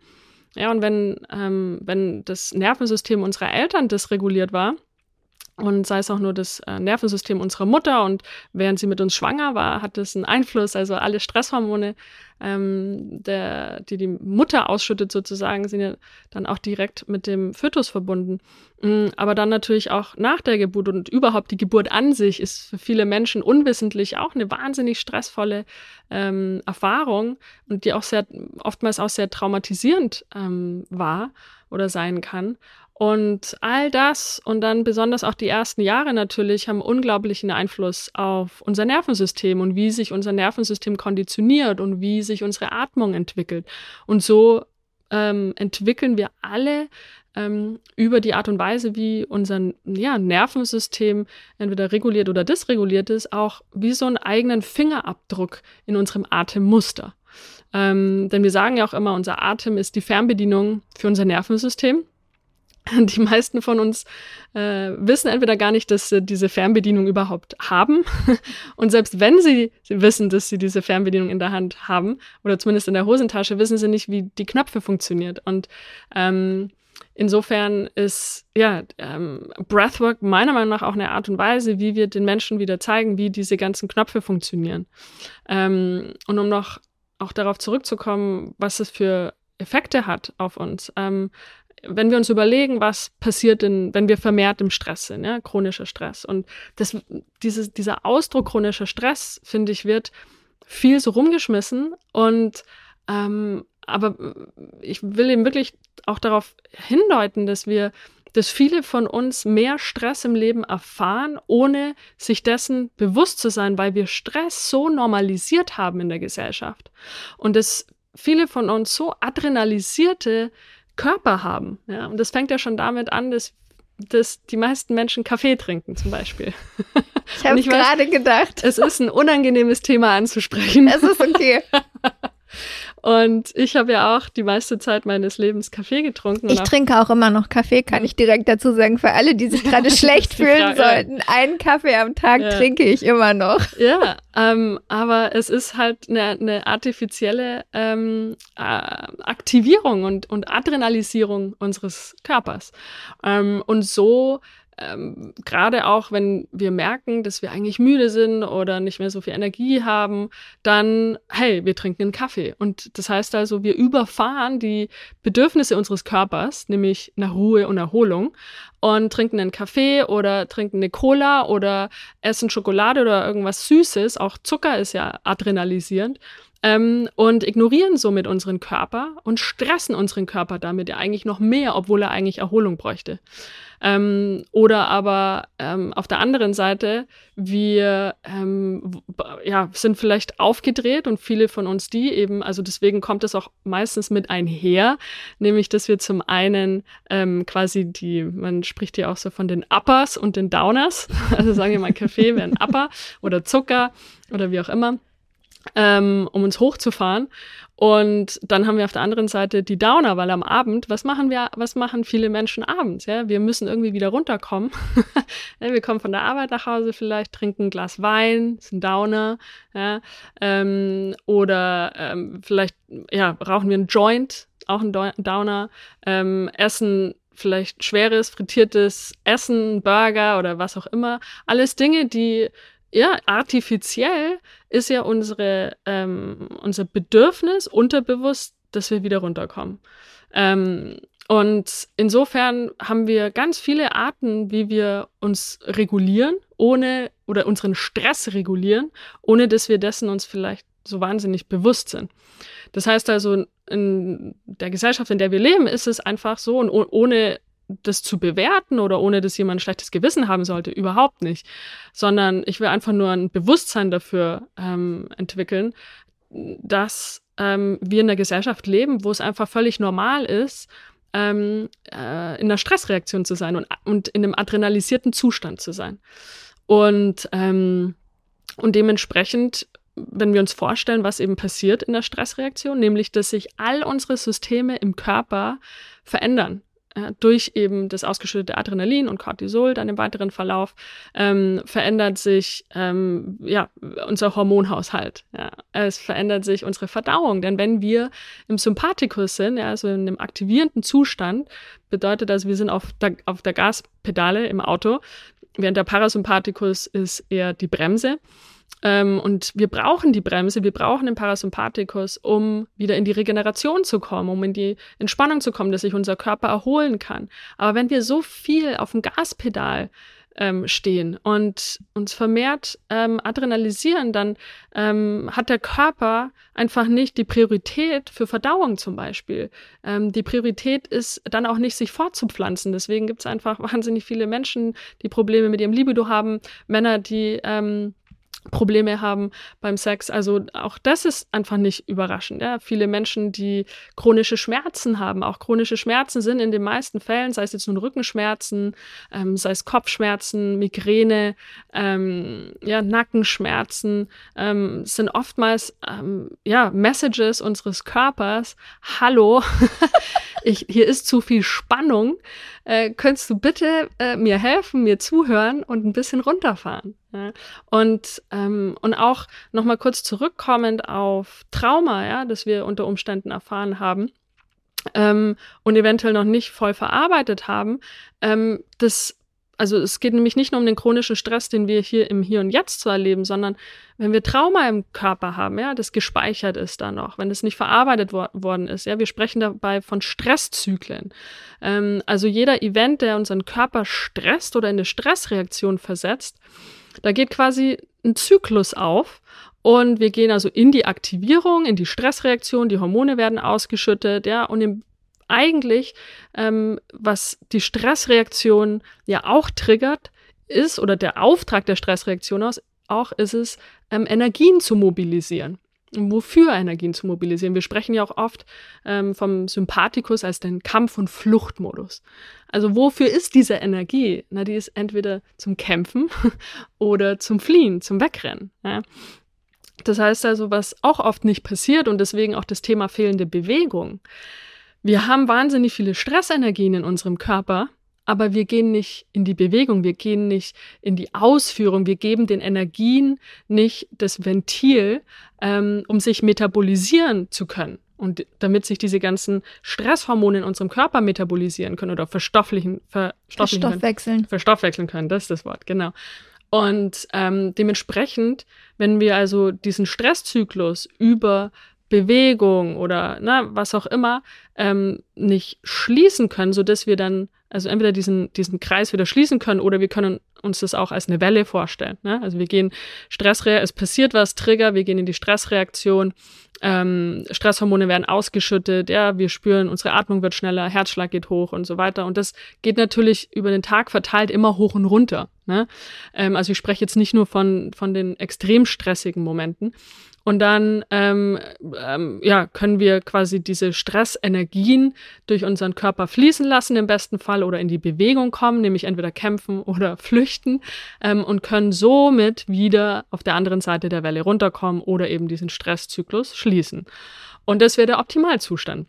Ja, und wenn, ähm, wenn das Nervensystem unserer Eltern dysreguliert war, und sei es auch nur das äh, Nervensystem unserer Mutter und während sie mit uns schwanger war, hat das einen Einfluss. Also alle Stresshormone, ähm, der, die die Mutter ausschüttet sozusagen, sind ja dann auch direkt mit dem Fötus verbunden. Mhm, aber dann natürlich auch nach der Geburt und überhaupt die Geburt an sich ist für viele Menschen unwissentlich auch eine wahnsinnig stressvolle ähm, Erfahrung und die auch sehr oftmals auch sehr traumatisierend ähm, war oder sein kann. Und all das und dann besonders auch die ersten Jahre natürlich haben unglaublichen Einfluss auf unser Nervensystem und wie sich unser Nervensystem konditioniert und wie sich unsere Atmung entwickelt. Und so ähm, entwickeln wir alle ähm, über die Art und Weise, wie unser ja, Nervensystem entweder reguliert oder dysreguliert ist, auch wie so einen eigenen Fingerabdruck in unserem Atemmuster. Ähm, denn wir sagen ja auch immer, unser Atem ist die Fernbedienung für unser Nervensystem. <laughs> Die meisten von uns äh, wissen entweder gar nicht, dass sie diese Fernbedienung überhaupt haben. <laughs> Und selbst wenn sie, wissen, dass sie diese Fernbedienung in der Hand haben, oder zumindest in der Hosentasche, wissen sie nicht, wie die Knöpfe funktioniert. Und ähm, insofern ist ja ähm, Breathwork meiner Meinung nach auch eine Art und Weise, wie wir den Menschen wieder zeigen, wie diese ganzen Knöpfe funktionieren. Ähm, und um noch auch darauf zurückzukommen, was es für Effekte hat auf uns. Ähm, wenn wir uns überlegen, was passiert denn, wenn wir vermehrt im Stress sind, ja, chronischer Stress. Und das, dieses, dieser Ausdruck chronischer Stress, finde ich, wird viel so rumgeschmissen. Und ähm, aber ich will eben wirklich auch darauf hindeuten, dass wir, dass viele von uns mehr Stress im Leben erfahren, ohne sich dessen bewusst zu sein, weil wir Stress so normalisiert haben in der Gesellschaft. Und dass viele von uns so adrenalisierte Körper haben. Ja? Und das fängt ja schon damit an, dass, dass die meisten Menschen Kaffee trinken zum Beispiel. <laughs> Ich habe gerade gedacht. Es ist ein unangenehmes Thema anzusprechen. Es ist okay. <laughs> Und ich habe ja auch die meiste Zeit meines Lebens Kaffee getrunken. Ich trinke auch immer noch Kaffee, kann ich direkt dazu sagen, für alle, die sich <laughs> gerade schlecht fühlen sollten. Einen Kaffee am Tag ja. trinke ich immer noch. Ja, ähm, aber es ist halt eine, eine artifizielle ähm, äh, Aktivierung und, und Adrenalisierung unseres Körpers. Ähm, und so ähm, gerade auch wenn wir merken, dass wir eigentlich müde sind oder nicht mehr so viel Energie haben, dann, hey, wir trinken einen Kaffee. Und das heißt also, wir überfahren die Bedürfnisse unseres Körpers, nämlich nach Ruhe und Erholung, und trinken einen Kaffee oder trinken eine Cola oder essen Schokolade oder irgendwas Süßes. Auch Zucker ist ja adrenalisierend. Ähm, und ignorieren somit unseren Körper und stressen unseren Körper damit ja eigentlich noch mehr, obwohl er eigentlich Erholung bräuchte. Ähm, oder aber ähm, auf der anderen Seite, wir ähm, ja, sind vielleicht aufgedreht und viele von uns die eben, also deswegen kommt es auch meistens mit einher, nämlich dass wir zum einen ähm, quasi die, man spricht hier auch so von den Uppers und den Downers, <laughs> also sagen wir mal Kaffee wäre ein Upper oder Zucker oder wie auch immer ähm, um uns hochzufahren. Und dann haben wir auf der anderen Seite die Downer, weil am Abend, was machen wir, was machen viele Menschen abends? Ja, wir müssen irgendwie wieder runterkommen. <laughs> wir kommen von der Arbeit nach Hause vielleicht, trinken ein Glas Wein, ist ein Downer, ja, ähm, oder ähm, vielleicht ja rauchen wir einen Joint, auch ein Downer, ähm, essen vielleicht schweres, frittiertes Essen, Burger oder was auch immer. Alles Dinge, die ja, artifiziell ist ja unsere, ähm, unser Bedürfnis unterbewusst, dass wir wieder runterkommen. Ähm, Und insofern haben wir ganz viele Arten, wie wir uns regulieren, ohne oder unseren Stress regulieren, ohne dass wir dessen uns vielleicht so wahnsinnig bewusst sind. Das heißt also, in der Gesellschaft, in der wir leben, ist es einfach so und ohne das zu bewerten oder ohne dass jemand ein schlechtes Gewissen haben sollte, überhaupt nicht. Sondern ich will einfach nur ein Bewusstsein dafür ähm, entwickeln, dass ähm, wir in einer Gesellschaft leben, wo es einfach völlig normal ist, ähm, äh, in einer Stressreaktion zu sein und, und in einem adrenalisierten Zustand zu sein. Und, ähm, und dementsprechend wenn wir uns vorstellen, was eben passiert in der Stressreaktion, nämlich dass sich all unsere Systeme im Körper verändern äh, durch eben das ausgeschüttete Adrenalin und Cortisol dann im weiteren Verlauf ähm, verändert sich ähm, ja unser Hormonhaushalt. Ja. Es verändert sich unsere Verdauung, denn wenn wir im Sympathikus sind, ja, also in einem aktivierenden Zustand, bedeutet das, wir sind auf der, auf der Gaspedale im Auto, während der Parasympathikus ist eher die Bremse. Ähm, und wir brauchen die Bremse, wir brauchen den Parasympathikus, um wieder in die Regeneration zu kommen, um in die Entspannung zu kommen, dass sich unser Körper erholen kann. Aber wenn wir so viel auf dem Gaspedal ähm, stehen und uns vermehrt ähm, adrenalisieren, dann ähm, hat der Körper einfach nicht die Priorität für Verdauung zum Beispiel. Ähm, die Priorität ist dann auch nicht, sich fortzupflanzen. Deswegen gibt es einfach <laughs> wahnsinnig viele Menschen, die Probleme mit ihrem Libido haben, Männer, die ähm, Probleme haben beim Sex. Also auch das ist einfach nicht überraschend. Ja. Viele Menschen, die chronische Schmerzen haben, auch chronische Schmerzen sind in den meisten Fällen, sei es jetzt nun Rückenschmerzen, ähm, sei es Kopfschmerzen, Migräne, ähm, ja, Nackenschmerzen, ähm, sind oftmals ähm, ja, Messages unseres Körpers. Hallo, <laughs> ich, hier ist zu viel Spannung. Äh, könntest du bitte äh, mir helfen, mir zuhören und ein bisschen runterfahren? Und, ähm, und auch nochmal kurz zurückkommend auf Trauma, ja, das wir unter Umständen erfahren haben. Ähm, und eventuell noch nicht voll verarbeitet haben, ähm, das also es geht nämlich nicht nur um den chronischen Stress, den wir hier im Hier und Jetzt zu erleben, sondern wenn wir Trauma im Körper haben, ja, das gespeichert ist da noch, wenn es nicht verarbeitet wo worden ist, ja, wir sprechen dabei von Stresszyklen. Ähm, also jeder Event, der unseren Körper stresst oder in eine Stressreaktion versetzt, da geht quasi ein Zyklus auf und wir gehen also in die Aktivierung, in die Stressreaktion, die Hormone werden ausgeschüttet, ja, und im eigentlich, ähm, was die Stressreaktion ja auch triggert, ist, oder der Auftrag der Stressreaktion aus, auch ist es, ähm, Energien zu mobilisieren. Wofür Energien zu mobilisieren? Wir sprechen ja auch oft ähm, vom Sympathikus als den Kampf- und Fluchtmodus. Also wofür ist diese Energie? Na, die ist entweder zum Kämpfen <laughs> oder zum Fliehen, zum Wegrennen. Ja? Das heißt also, was auch oft nicht passiert und deswegen auch das Thema fehlende Bewegung. Wir haben wahnsinnig viele Stressenergien in unserem Körper, aber wir gehen nicht in die Bewegung, wir gehen nicht in die Ausführung, wir geben den Energien nicht das Ventil, ähm, um sich metabolisieren zu können. Und damit sich diese ganzen Stresshormone in unserem Körper metabolisieren können oder verstofflichen, verstofflichen verstoffwechseln. Können, verstoffwechseln können, das ist das Wort, genau. Und ähm, dementsprechend, wenn wir also diesen Stresszyklus über Bewegung oder na, was auch immer ähm, nicht schließen können, so dass wir dann also entweder diesen, diesen Kreis wieder schließen können oder wir können uns das auch als eine Welle vorstellen. Ne? Also wir gehen Stressreaktion, es passiert was, Trigger, wir gehen in die Stressreaktion, ähm, Stresshormone werden ausgeschüttet, ja, wir spüren, unsere Atmung wird schneller, Herzschlag geht hoch und so weiter. Und das geht natürlich über den Tag verteilt immer hoch und runter. Ne? Ähm, also ich spreche jetzt nicht nur von, von den extrem stressigen Momenten. Und dann ähm, ähm, ja, können wir quasi diese Stressenergien durch unseren Körper fließen lassen im besten Fall oder in die Bewegung kommen, nämlich entweder kämpfen <laughs> oder flüchten ähm, und können somit wieder auf der anderen Seite der Welle runterkommen oder eben diesen Stresszyklus schließen. Und das wäre der Optimalzustand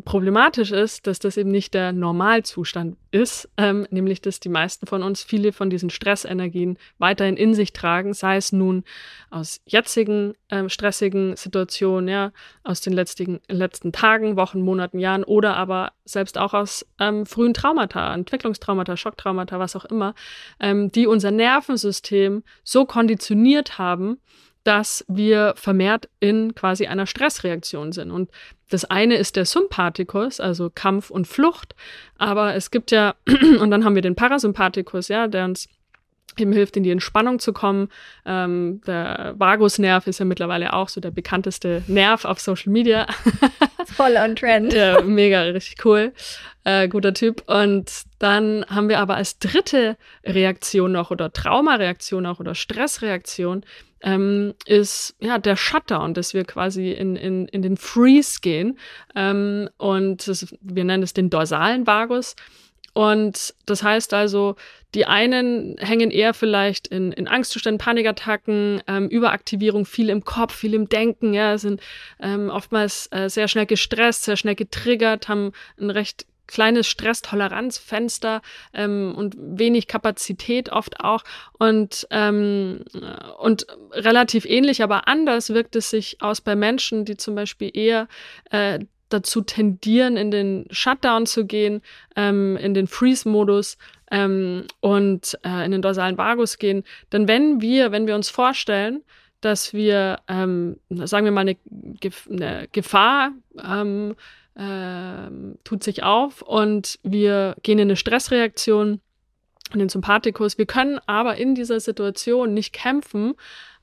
problematisch ist, dass das eben nicht der Normalzustand ist, ähm, nämlich dass die meisten von uns viele von diesen Stressenergien weiterhin in sich tragen, sei es nun aus jetzigen ähm, stressigen Situationen, ja, aus den letzten, letzten Tagen, Wochen, Monaten, Jahren oder aber selbst auch aus ähm, frühen Traumata, Entwicklungstraumata, Schocktraumata, was auch immer, ähm, die unser Nervensystem so konditioniert haben, dass wir vermehrt in quasi einer Stressreaktion sind. Und das eine ist der Sympathikus, also Kampf und Flucht. Aber es gibt ja, <clears throat> und dann haben wir den Parasympathikus, ja, der uns eben hilft, in die Entspannung zu kommen. Ähm, der Vagusnerv ist ja mittlerweile auch so der bekannteste Nerv auf Social Media. <laughs> Voll on trend. ja, mega, richtig cool. Äh, guter Typ. Und dann haben wir aber als dritte Reaktion noch oder Traumareaktion auch oder Stressreaktion ähm, ist ja der Shutdown, dass wir quasi in, in, in den Freeze gehen. Ähm, und das, wir nennen es den dorsalen Vagus. Und das heißt also, die einen hängen eher vielleicht in, in Angstzuständen, Panikattacken, ähm, Überaktivierung, viel im Kopf, viel im Denken, ja, sind ähm, oftmals äh, sehr schnell gestresst, sehr schnell getriggert, haben ein recht kleines Stresstoleranzfenster ähm, und wenig Kapazität oft auch und ähm, und relativ ähnlich, aber anders wirkt es sich aus bei Menschen, die zum Beispiel eher äh, dazu tendieren, in den Shutdown zu gehen, ähm, in den Freeze-Modus ähm, und äh, in den dorsalen Vagus gehen. Denn wenn wir, wenn wir uns vorstellen, dass wir, ähm, sagen wir mal, eine, eine Gefahr ähm, äh, tut sich auf und wir gehen in eine Stressreaktion, in den Sympathikus. Wir können aber in dieser Situation nicht kämpfen,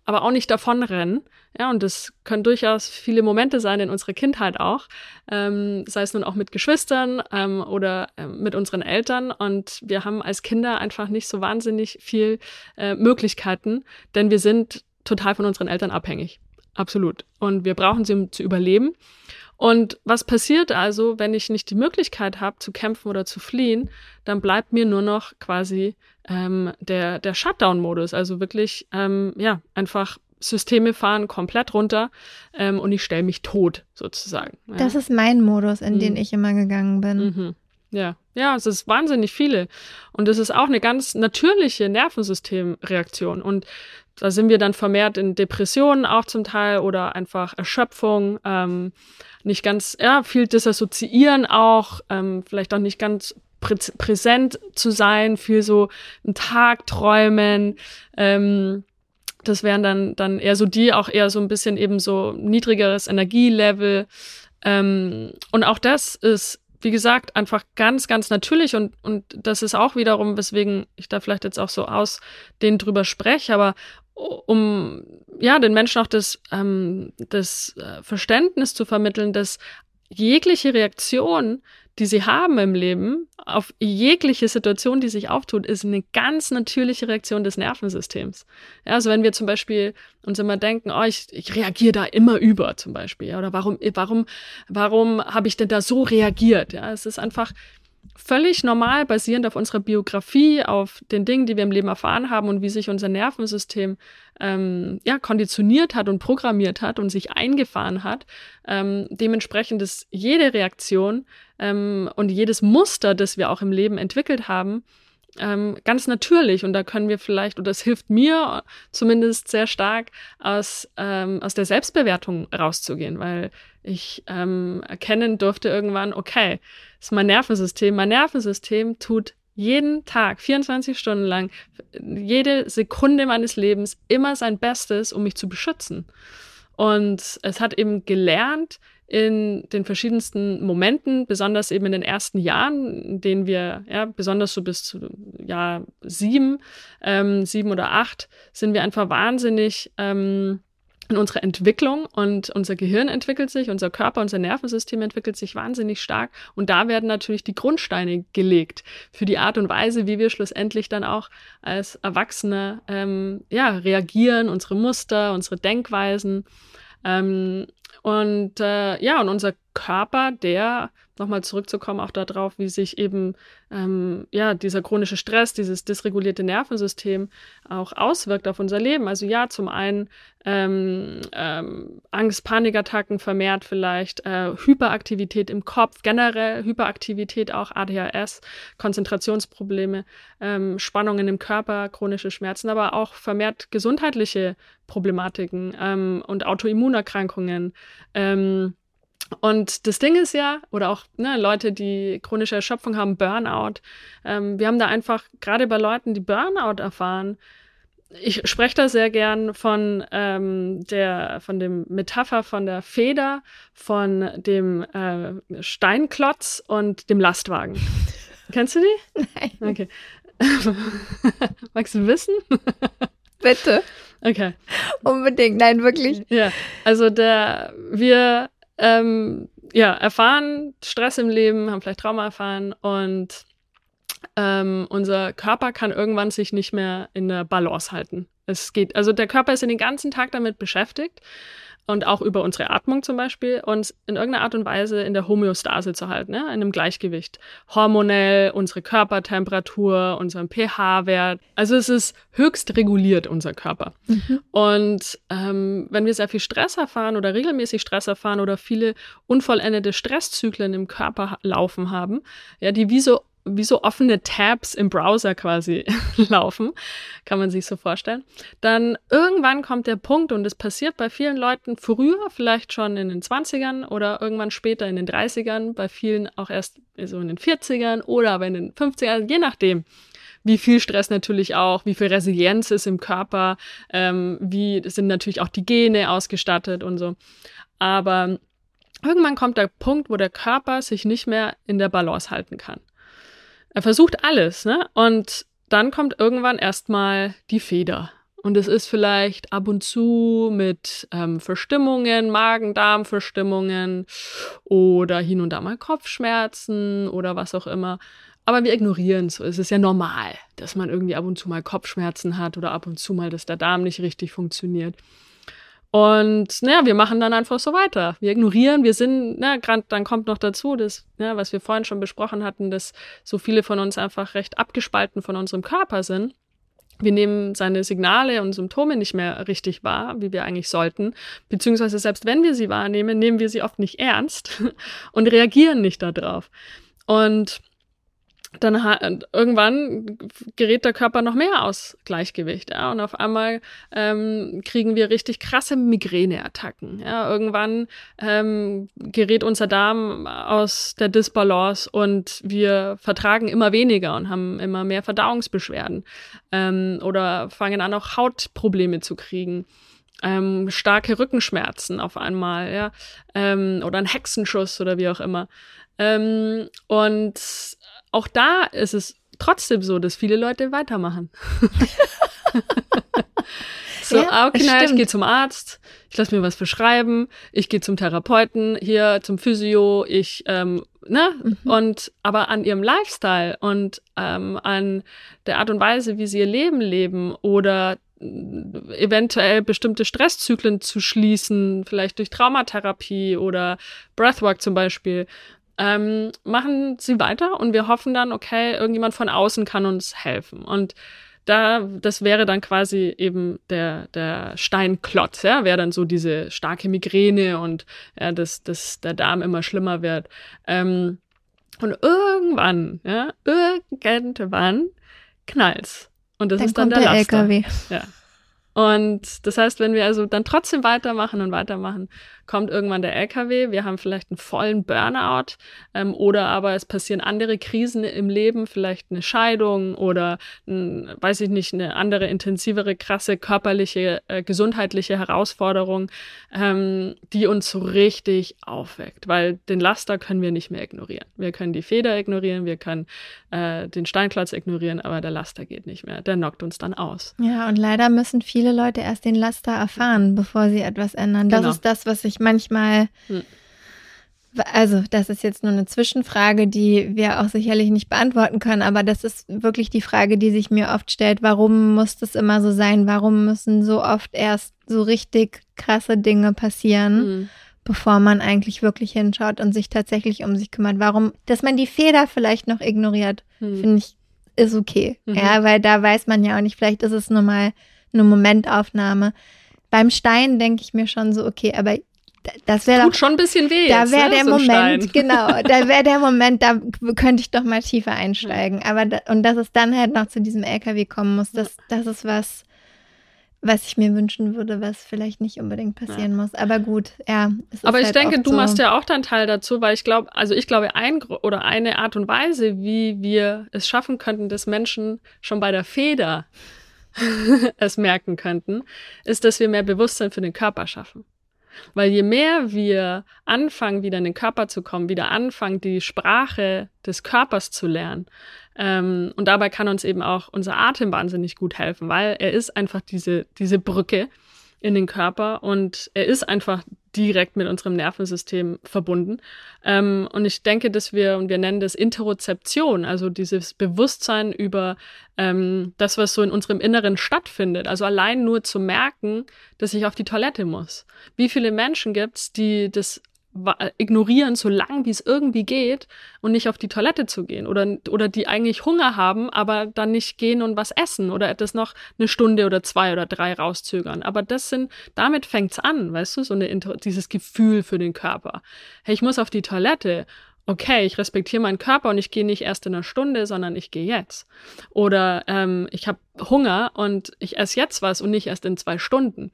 aber auch nicht davonrennen. Ja, und das können durchaus viele Momente sein in unserer Kindheit auch, ähm, sei es nun auch mit Geschwistern ähm, oder äh, mit unseren Eltern. Und wir haben als Kinder einfach nicht so wahnsinnig viel äh, Möglichkeiten, denn wir sind total von unseren Eltern abhängig. Absolut. Und wir brauchen sie, um zu überleben. Und was passiert also, wenn ich nicht die Möglichkeit habe, zu kämpfen oder zu fliehen? Dann bleibt mir nur noch quasi ähm, der, der Shutdown-Modus. Also wirklich, ähm, ja, einfach Systeme fahren komplett runter ähm, und ich stelle mich tot sozusagen. Ja. Das ist mein Modus, in mhm. den ich immer gegangen bin. Mhm. Ja, ja, es ist wahnsinnig viele. Und es ist auch eine ganz natürliche Nervensystemreaktion. Und da sind wir dann vermehrt in Depressionen auch zum Teil oder einfach Erschöpfung, ähm, nicht ganz, ja, viel disassoziieren auch, ähm, vielleicht auch nicht ganz prä präsent zu sein, viel so einen Tag träumen. Ähm, das wären dann, dann eher so die, auch eher so ein bisschen eben so niedrigeres Energielevel. Ähm, und auch das ist wie gesagt, einfach ganz, ganz natürlich und, und das ist auch wiederum, weswegen ich da vielleicht jetzt auch so aus den drüber spreche, aber um ja den Menschen auch das, ähm, das äh, Verständnis zu vermitteln, dass jegliche Reaktion, die sie haben im Leben, auf jegliche Situation, die sich auftut, ist eine ganz natürliche Reaktion des Nervensystems. Ja, also wenn wir zum Beispiel uns immer denken, oh, ich, ich reagiere da immer über, zum Beispiel, ja, oder warum, warum, warum habe ich denn da so reagiert? Ja, es ist einfach völlig normal, basierend auf unserer Biografie, auf den Dingen, die wir im Leben erfahren haben und wie sich unser Nervensystem ähm, ja, konditioniert hat und programmiert hat und sich eingefahren hat. Ähm, dementsprechend ist jede Reaktion ähm, und jedes Muster, das wir auch im Leben entwickelt haben, ähm, ganz natürlich und da können wir vielleicht, oder es hilft mir zumindest sehr stark, aus, ähm, aus der Selbstbewertung rauszugehen, weil ich ähm, erkennen durfte irgendwann, okay, ist mein Nervensystem. Mein Nervensystem tut jeden Tag, 24 Stunden lang, jede Sekunde meines Lebens immer sein Bestes, um mich zu beschützen. Und es hat eben gelernt, in den verschiedensten Momenten, besonders eben in den ersten Jahren, in denen wir, ja, besonders so bis zu Jahr sieben, ähm, sieben oder acht, sind wir einfach wahnsinnig ähm, in unserer Entwicklung und unser Gehirn entwickelt sich, unser Körper, unser Nervensystem entwickelt sich wahnsinnig stark und da werden natürlich die Grundsteine gelegt für die Art und Weise, wie wir schlussendlich dann auch als Erwachsene ähm, ja, reagieren, unsere Muster, unsere Denkweisen. Ähm, und äh, ja, und unser Körper, der, nochmal zurückzukommen auch darauf, wie sich eben ähm, ja, dieser chronische Stress, dieses dysregulierte Nervensystem auch auswirkt auf unser Leben. Also ja, zum einen ähm, ähm, Angst, Panikattacken vermehrt vielleicht, äh, Hyperaktivität im Kopf, generell Hyperaktivität auch, ADHS, Konzentrationsprobleme, ähm, Spannungen im Körper, chronische Schmerzen, aber auch vermehrt gesundheitliche Problematiken ähm, und Autoimmunerkrankungen. Ähm, und das Ding ist ja, oder auch ne, Leute, die chronische Erschöpfung haben, Burnout. Ähm, wir haben da einfach, gerade bei Leuten, die Burnout erfahren, ich spreche da sehr gern von ähm, der von dem Metapher von der Feder, von dem äh, Steinklotz und dem Lastwagen. <laughs> Kennst du die? Nein. Okay. <laughs> Magst du wissen? <laughs> Bitte. Okay. Unbedingt. Nein, wirklich. Ja, also der wir ähm, ja, erfahren Stress im Leben, haben vielleicht Trauma erfahren und ähm, unser Körper kann irgendwann sich nicht mehr in der Balance halten. Es geht, also der Körper ist den ganzen Tag damit beschäftigt und auch über unsere Atmung zum Beispiel, uns in irgendeiner Art und Weise in der Homöostase zu halten, ja, in einem Gleichgewicht. Hormonell, unsere Körpertemperatur, unseren pH-Wert. Also es ist höchst reguliert, unser Körper. Mhm. Und ähm, wenn wir sehr viel Stress erfahren oder regelmäßig Stress erfahren oder viele unvollendete Stresszyklen im Körper laufen haben, ja, die wie so wie so offene Tabs im Browser quasi <laughs> laufen, kann man sich so vorstellen. Dann irgendwann kommt der Punkt und es passiert bei vielen Leuten früher, vielleicht schon in den 20ern oder irgendwann später in den 30ern, bei vielen auch erst so in den 40ern oder aber in den 50ern, je nachdem wie viel Stress natürlich auch, wie viel Resilienz ist im Körper, ähm, wie sind natürlich auch die Gene ausgestattet und so. Aber irgendwann kommt der Punkt, wo der Körper sich nicht mehr in der Balance halten kann. Er versucht alles, ne? Und dann kommt irgendwann erstmal die Feder. Und es ist vielleicht ab und zu mit ähm, Verstimmungen, Magen-Darm-Verstimmungen oder hin und da mal Kopfschmerzen oder was auch immer. Aber wir ignorieren es. Es ist ja normal, dass man irgendwie ab und zu mal Kopfschmerzen hat oder ab und zu mal, dass der Darm nicht richtig funktioniert. Und naja, wir machen dann einfach so weiter. Wir ignorieren, wir sind, na, grad, dann kommt noch dazu, dass, ja, was wir vorhin schon besprochen hatten, dass so viele von uns einfach recht abgespalten von unserem Körper sind. Wir nehmen seine Signale und Symptome nicht mehr richtig wahr, wie wir eigentlich sollten. Beziehungsweise selbst wenn wir sie wahrnehmen, nehmen wir sie oft nicht ernst <laughs> und reagieren nicht darauf. Und dann irgendwann gerät der Körper noch mehr aus Gleichgewicht, ja, und auf einmal ähm, kriegen wir richtig krasse Migräneattacken. Ja, irgendwann ähm, gerät unser Darm aus der Disbalance und wir vertragen immer weniger und haben immer mehr Verdauungsbeschwerden ähm, oder fangen an auch Hautprobleme zu kriegen. Ähm, starke Rückenschmerzen auf einmal, ja, ähm, oder ein Hexenschuss oder wie auch immer. Ähm, und auch da ist es trotzdem so, dass viele Leute weitermachen. <laughs> so, ja, ah, okay, na, ich gehe zum Arzt, ich lasse mir was verschreiben, ich gehe zum Therapeuten, hier zum Physio, ich, ähm, ne? Mhm. Und aber an ihrem Lifestyle und ähm, an der Art und Weise, wie sie ihr Leben leben oder eventuell bestimmte Stresszyklen zu schließen, vielleicht durch Traumatherapie oder Breathwork zum Beispiel, ähm, machen sie weiter und wir hoffen dann, okay, irgendjemand von außen kann uns helfen. Und da, das wäre dann quasi eben der, der Steinklotz, ja, wäre dann so diese starke Migräne und ja, dass, dass der Darm immer schlimmer wird. Ähm, und irgendwann, ja, irgendwann knallt's. Und das dann ist dann der, der Laster. LKW. Ja. Und das heißt, wenn wir also dann trotzdem weitermachen und weitermachen, kommt irgendwann der LKW, wir haben vielleicht einen vollen Burnout ähm, oder aber es passieren andere Krisen im Leben, vielleicht eine Scheidung oder, ein, weiß ich nicht, eine andere intensivere, krasse körperliche, äh, gesundheitliche Herausforderung, ähm, die uns so richtig aufweckt, weil den Laster können wir nicht mehr ignorieren. Wir können die Feder ignorieren, wir können äh, den Steinklotz ignorieren, aber der Laster geht nicht mehr. Der knockt uns dann aus. Ja, und leider müssen viele Leute erst den Laster erfahren, bevor sie etwas ändern. Das genau. ist das, was ich ich manchmal, hm. also das ist jetzt nur eine Zwischenfrage, die wir auch sicherlich nicht beantworten können, aber das ist wirklich die Frage, die sich mir oft stellt, warum muss das immer so sein? Warum müssen so oft erst so richtig krasse Dinge passieren? Hm bevor man eigentlich wirklich hinschaut und sich tatsächlich um sich kümmert. Warum, dass man die Feder vielleicht noch ignoriert, hm. finde ich, ist okay. Mhm. Ja, weil da weiß man ja auch nicht, vielleicht ist es nur mal eine Momentaufnahme. Beim Stein denke ich mir schon so, okay, aber das wäre tut schon ein bisschen weh. Da wäre ne? der so Moment, <laughs> genau, da wäre der <laughs> Moment, da könnte ich doch mal tiefer einsteigen. Aber da, und dass es dann halt noch zu diesem LKW kommen muss, das, das ist was, was ich mir wünschen würde, was vielleicht nicht unbedingt passieren ja. muss. Aber gut, ja. Aber ich halt denke, du so. machst ja auch deinen Teil dazu, weil ich glaube, also ich glaube, ein oder eine Art und Weise, wie wir es schaffen könnten, dass Menschen schon bei der Feder <laughs> es merken könnten, ist, dass wir mehr Bewusstsein für den Körper schaffen. Weil je mehr wir anfangen, wieder in den Körper zu kommen, wieder anfangen, die Sprache des Körpers zu lernen, ähm, und dabei kann uns eben auch unser Atem wahnsinnig gut helfen, weil er ist einfach diese, diese Brücke in den Körper und er ist einfach direkt mit unserem Nervensystem verbunden. Ähm, und ich denke, dass wir, und wir nennen das Interozeption, also dieses Bewusstsein über ähm, das, was so in unserem Inneren stattfindet. Also allein nur zu merken, dass ich auf die Toilette muss. Wie viele Menschen gibt es, die das ignorieren, so lang wie es irgendwie geht und nicht auf die Toilette zu gehen oder, oder die eigentlich Hunger haben, aber dann nicht gehen und was essen oder das noch eine Stunde oder zwei oder drei rauszögern. Aber das sind, damit fängt's an, weißt du, so eine, dieses Gefühl für den Körper. Hey, ich muss auf die Toilette. Okay, ich respektiere meinen Körper und ich gehe nicht erst in einer Stunde, sondern ich gehe jetzt. Oder ähm, ich habe Hunger und ich esse jetzt was und nicht erst in zwei Stunden.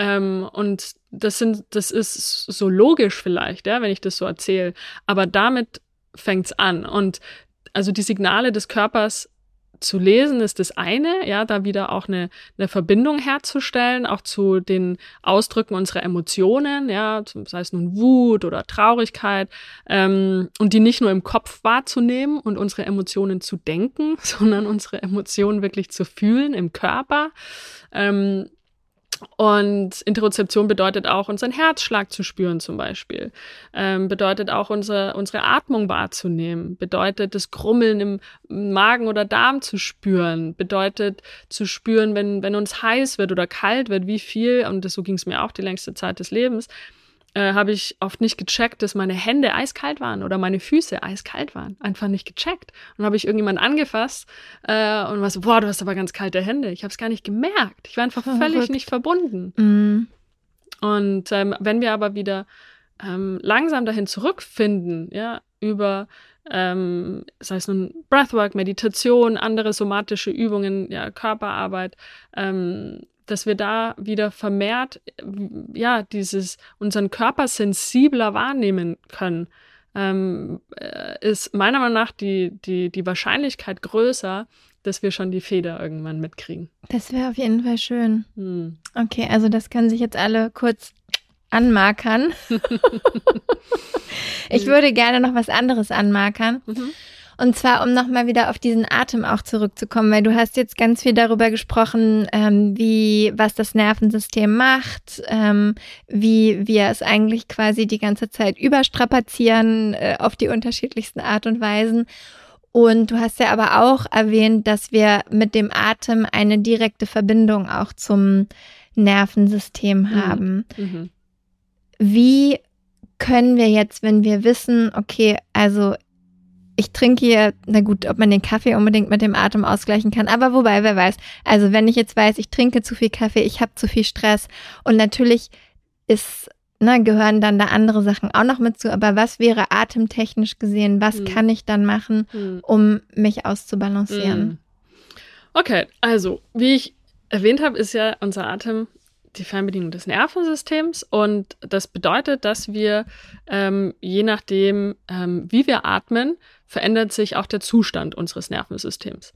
Ähm, und das sind, das ist so logisch vielleicht, ja, wenn ich das so erzähle. Aber damit fängt's an. Und also die Signale des Körpers zu lesen ist das eine, ja, da wieder auch eine, eine Verbindung herzustellen, auch zu den Ausdrücken unserer Emotionen, ja, sei es nun Wut oder Traurigkeit, ähm, und die nicht nur im Kopf wahrzunehmen und unsere Emotionen zu denken, <laughs> sondern unsere Emotionen wirklich zu fühlen im Körper. Ähm, und Interozeption bedeutet auch, unseren Herzschlag zu spüren zum Beispiel. Ähm, bedeutet auch, unsere, unsere Atmung wahrzunehmen. Bedeutet, das Grummeln im Magen oder Darm zu spüren. Bedeutet, zu spüren, wenn, wenn uns heiß wird oder kalt wird, wie viel, und das, so ging es mir auch die längste Zeit des Lebens, äh, habe ich oft nicht gecheckt, dass meine Hände eiskalt waren oder meine Füße eiskalt waren. Einfach nicht gecheckt. Und habe ich irgendjemand angefasst äh, und war so, boah, du hast aber ganz kalte Hände. Ich habe es gar nicht gemerkt. Ich war einfach Verrückt. völlig nicht verbunden. Mm. Und ähm, wenn wir aber wieder ähm, langsam dahin zurückfinden, ja, über ähm, sei es nun Breathwork, Meditation, andere somatische Übungen, ja, Körperarbeit, ähm, dass wir da wieder vermehrt, ja, dieses, unseren Körper sensibler wahrnehmen können, ähm, äh, ist meiner Meinung nach die, die, die Wahrscheinlichkeit größer, dass wir schon die Feder irgendwann mitkriegen. Das wäre auf jeden Fall schön. Hm. Okay, also das können sich jetzt alle kurz anmarkern. <laughs> ich würde gerne noch was anderes anmarkern. Mhm. Und zwar, um nochmal wieder auf diesen Atem auch zurückzukommen, weil du hast jetzt ganz viel darüber gesprochen, ähm, wie, was das Nervensystem macht, ähm, wie wir es eigentlich quasi die ganze Zeit überstrapazieren äh, auf die unterschiedlichsten Art und Weisen. Und du hast ja aber auch erwähnt, dass wir mit dem Atem eine direkte Verbindung auch zum Nervensystem mhm. haben. Mhm. Wie können wir jetzt, wenn wir wissen, okay, also ich trinke hier, na gut, ob man den Kaffee unbedingt mit dem Atem ausgleichen kann, aber wobei, wer weiß. Also wenn ich jetzt weiß, ich trinke zu viel Kaffee, ich habe zu viel Stress und natürlich ist, ne, gehören dann da andere Sachen auch noch mit zu, aber was wäre atemtechnisch gesehen, was hm. kann ich dann machen, hm. um mich auszubalancieren? Hm. Okay, also wie ich erwähnt habe, ist ja unser Atem die Fernbedienung des Nervensystems und das bedeutet, dass wir ähm, je nachdem, ähm, wie wir atmen, verändert sich auch der Zustand unseres Nervensystems.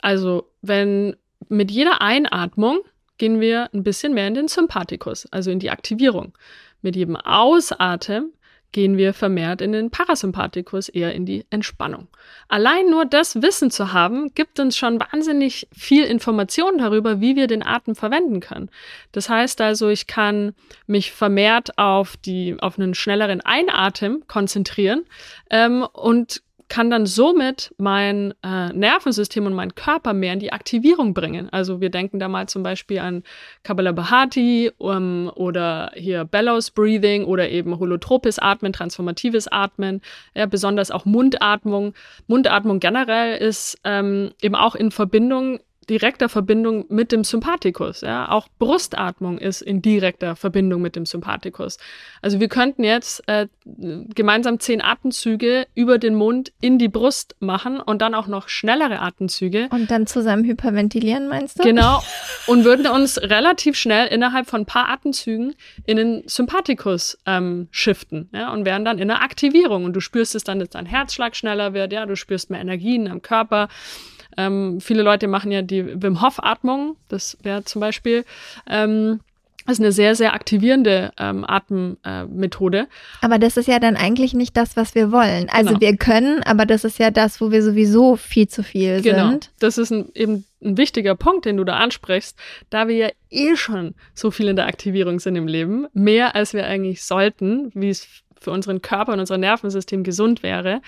Also wenn mit jeder Einatmung gehen wir ein bisschen mehr in den Sympathikus, also in die Aktivierung. Mit jedem Ausatmen gehen wir vermehrt in den Parasympathikus, eher in die Entspannung. Allein nur das Wissen zu haben, gibt uns schon wahnsinnig viel Information darüber, wie wir den Atem verwenden können. Das heißt also, ich kann mich vermehrt auf die, auf einen schnelleren Einatmen konzentrieren ähm, und kann dann somit mein äh, Nervensystem und meinen Körper mehr in die Aktivierung bringen. Also wir denken da mal zum Beispiel an Kabbalah Bahati um, oder hier Bellows Breathing oder eben holotropes Atmen, transformatives Atmen, ja, besonders auch Mundatmung. Mundatmung generell ist ähm, eben auch in Verbindung direkter Verbindung mit dem Sympathikus. Ja? Auch Brustatmung ist in direkter Verbindung mit dem Sympathikus. Also wir könnten jetzt äh, gemeinsam zehn Atemzüge über den Mund in die Brust machen und dann auch noch schnellere Atemzüge. Und dann zusammen hyperventilieren, meinst du? Genau. <laughs> Und würden uns relativ schnell innerhalb von ein paar Atemzügen in den Sympathikus ähm, shiften ja? und wären dann in der Aktivierung. Und du spürst es dann, dass dein Herzschlag schneller wird, ja, du spürst mehr Energien am Körper Ähm, viele Leute machen ja die Wim Hof Atmung. Das wäre zum Beispiel ähm, das ist eine sehr, sehr aktivierende ähm, Atemmethode. Äh, aber das ist ja dann eigentlich nicht das, was wir wollen. Also genau. wir können, aber das ist ja das, wo wir sowieso viel zu viel genau. sind. Das ist ein, eben ein wichtiger Punkt, den du da ansprichst, da wir ja eh schon so viel in der Aktivierung sind im Leben, mehr als wir eigentlich sollten, wie es für unseren Körper und unser Nervensystem gesund wäre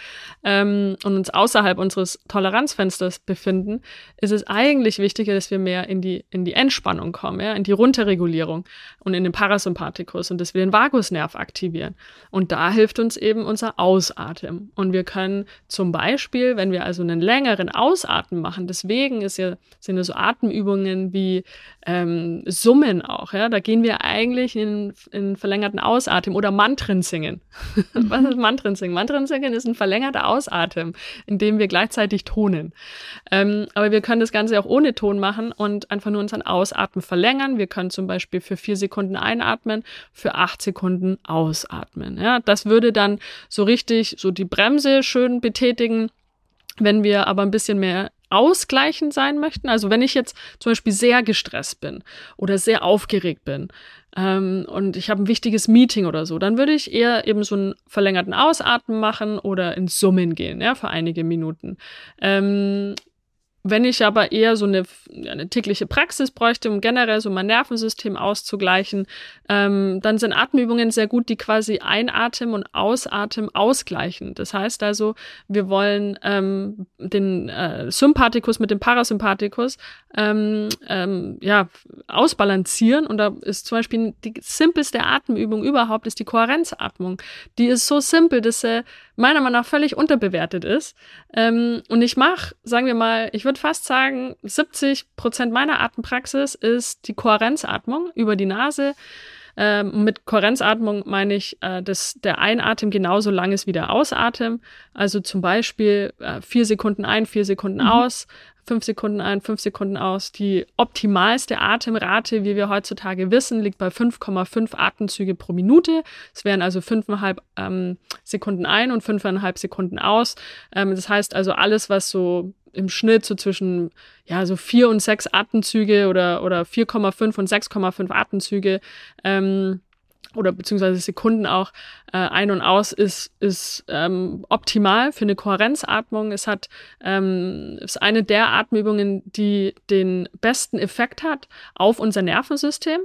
ähm, und uns außerhalb unseres Toleranzfensters befinden, ist es eigentlich wichtiger, dass wir mehr in die, in die Entspannung kommen, ja, in die Runterregulierung und in den Parasympathikus und dass wir den Vagusnerv aktivieren. Und da hilft uns eben unser Ausatmen. Und wir können zum Beispiel, wenn wir also einen längeren Ausatmen machen, deswegen ist ja, sind ja so Atemübungen wie ähm, Summen auch, ja, da gehen wir eigentlich in, in verlängerten Ausatmen oder Mantren singen. <laughs> Was ist Mantren singen? Mantren singen ist ein verlängerter Ausatmen, in dem wir gleichzeitig tonen. Ähm, aber wir können das Ganze auch ohne Ton machen und einfach nur unseren Ausatmen verlängern. Wir können zum Beispiel für vier Sekunden einatmen, für acht Sekunden ausatmen. Ja, das würde dann so richtig so die Bremse schön betätigen. Wenn wir aber ein bisschen mehr ausgleichend sein möchten, also wenn ich jetzt zum Beispiel sehr gestresst bin oder sehr aufgeregt bin, ähm, und ich habe ein wichtiges Meeting oder so, dann würde ich eher eben so einen verlängerten Ausatmen machen oder ins Summen gehen, ja, für einige Minuten. Ähm, wenn ich aber eher so eine, eine tägliche Praxis bräuchte, um generell so mein Nervensystem auszugleichen, ähm, dann sind Atemübungen sehr gut, die quasi Einatmen und Ausatmen ausgleichen. Das heißt also, wir wollen ähm, den äh, Sympathikus mit dem Parasympathikus ähm, ähm, ja, ausbalancieren. Und da ist zum Beispiel die simpelste Atemübung überhaupt ist die Kohärenzatmung. Die ist so simpel, dass sie meiner Meinung nach völlig unterbewertet ist. Ähm, und ich mache, sagen wir mal, ich würde fast sagen, 70 Prozent meiner Atempraxis ist die Kohärenzatmung über die Nase. Ähm, mit Kohärenzatmung meine ich, äh, dass der Einatem genauso lang ist wie der Ausatem. Also zum Beispiel äh, vier Sekunden ein, vier Sekunden mhm. aus, fünf Sekunden ein, fünf Sekunden aus. Die optimalste Atemrate, wie wir heutzutage wissen, liegt bei 5,5 Atemzüge pro Minute. Es wären also fünfeinhalb ähm, Sekunden ein und fünfeinhalb Sekunden aus. Ähm, das heißt also alles, was so im Schnitt so zwischen ja so vier und sechs Atemzüge oder oder 4,5 und 6,5 Atemzüge ähm, oder beziehungsweise Sekunden auch äh, ein und aus ist, ist ähm, optimal für eine Kohärenzatmung. Es hat ähm, ist eine der Atemübungen, die den besten Effekt hat auf unser Nervensystem.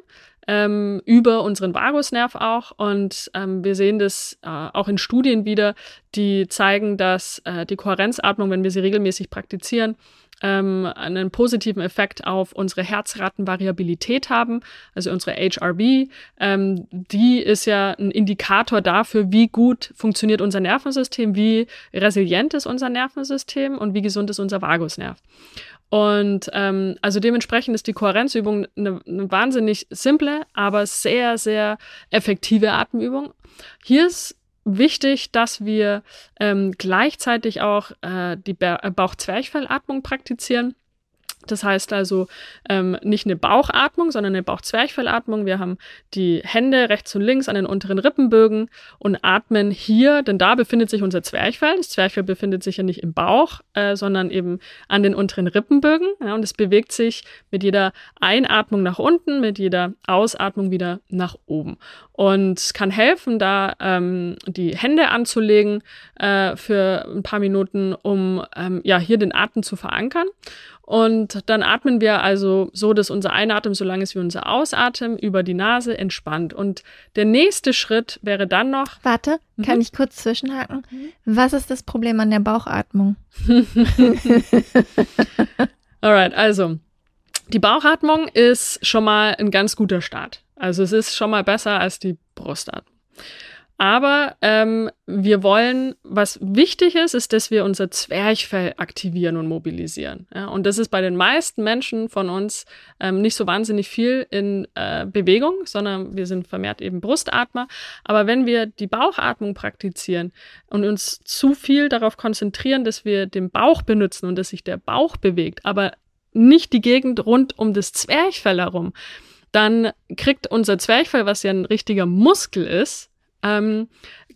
Ähm, über unseren Vagusnerv auch. Und ähm, wir sehen das äh, auch in Studien wieder, die zeigen, dass äh, die Kohärenzatmung, wenn wir sie regelmäßig praktizieren, ähm, einen positiven Effekt auf unsere Herzratenvariabilität haben, also unsere HRV. Ähm, die ist ja ein Indikator dafür, wie gut funktioniert unser Nervensystem, wie resilient ist unser Nervensystem und wie gesund ist unser Vagusnerv. Und ähm, also dementsprechend ist die Kohärenzübung eine, eine wahnsinnig simple, aber sehr, sehr effektive Atemübung. Hier ist wichtig, dass wir ähm, gleichzeitig auch äh, die ba Bauchzwerchfellatmung praktizieren. Das heißt also ähm, nicht eine Bauchatmung, sondern eine Bauchzwerchfellatmung. Wir haben die Hände rechts und links an den unteren Rippenbögen und atmen hier, denn da befindet sich unser Zwerchfell. Das Zwerchfell befindet sich ja nicht im Bauch, äh, sondern eben an den unteren Rippenbögen. Ja, und es bewegt sich mit jeder Einatmung nach unten, mit jeder Ausatmung wieder nach oben. Und es kann helfen, da ähm, die Hände anzulegen äh, für ein paar Minuten, um ähm, ja hier den Atem zu verankern. Und dann atmen wir also so, dass unser Einatmen so lang ist wie unser Ausatmen über die Nase entspannt. Und der nächste Schritt wäre dann noch. Warte, mhm. kann ich kurz zwischenhaken? Mhm. Was ist das Problem an der Bauchatmung? <laughs> Alright, also die Bauchatmung ist schon mal ein ganz guter Start. Also es ist schon mal besser als die Brustatmung. Aber ähm, wir wollen, was wichtig ist, ist, dass wir unser Zwerchfell aktivieren und mobilisieren. Ja, und das ist bei den meisten Menschen von uns ähm, nicht so wahnsinnig viel in äh, Bewegung, sondern wir sind vermehrt eben Brustatmer. Aber wenn wir die Bauchatmung praktizieren und uns zu viel darauf konzentrieren, dass wir den Bauch benutzen und dass sich der Bauch bewegt, aber nicht die Gegend rund um das Zwerchfell herum, dann kriegt unser Zwerchfell, was ja ein richtiger Muskel ist, ähm,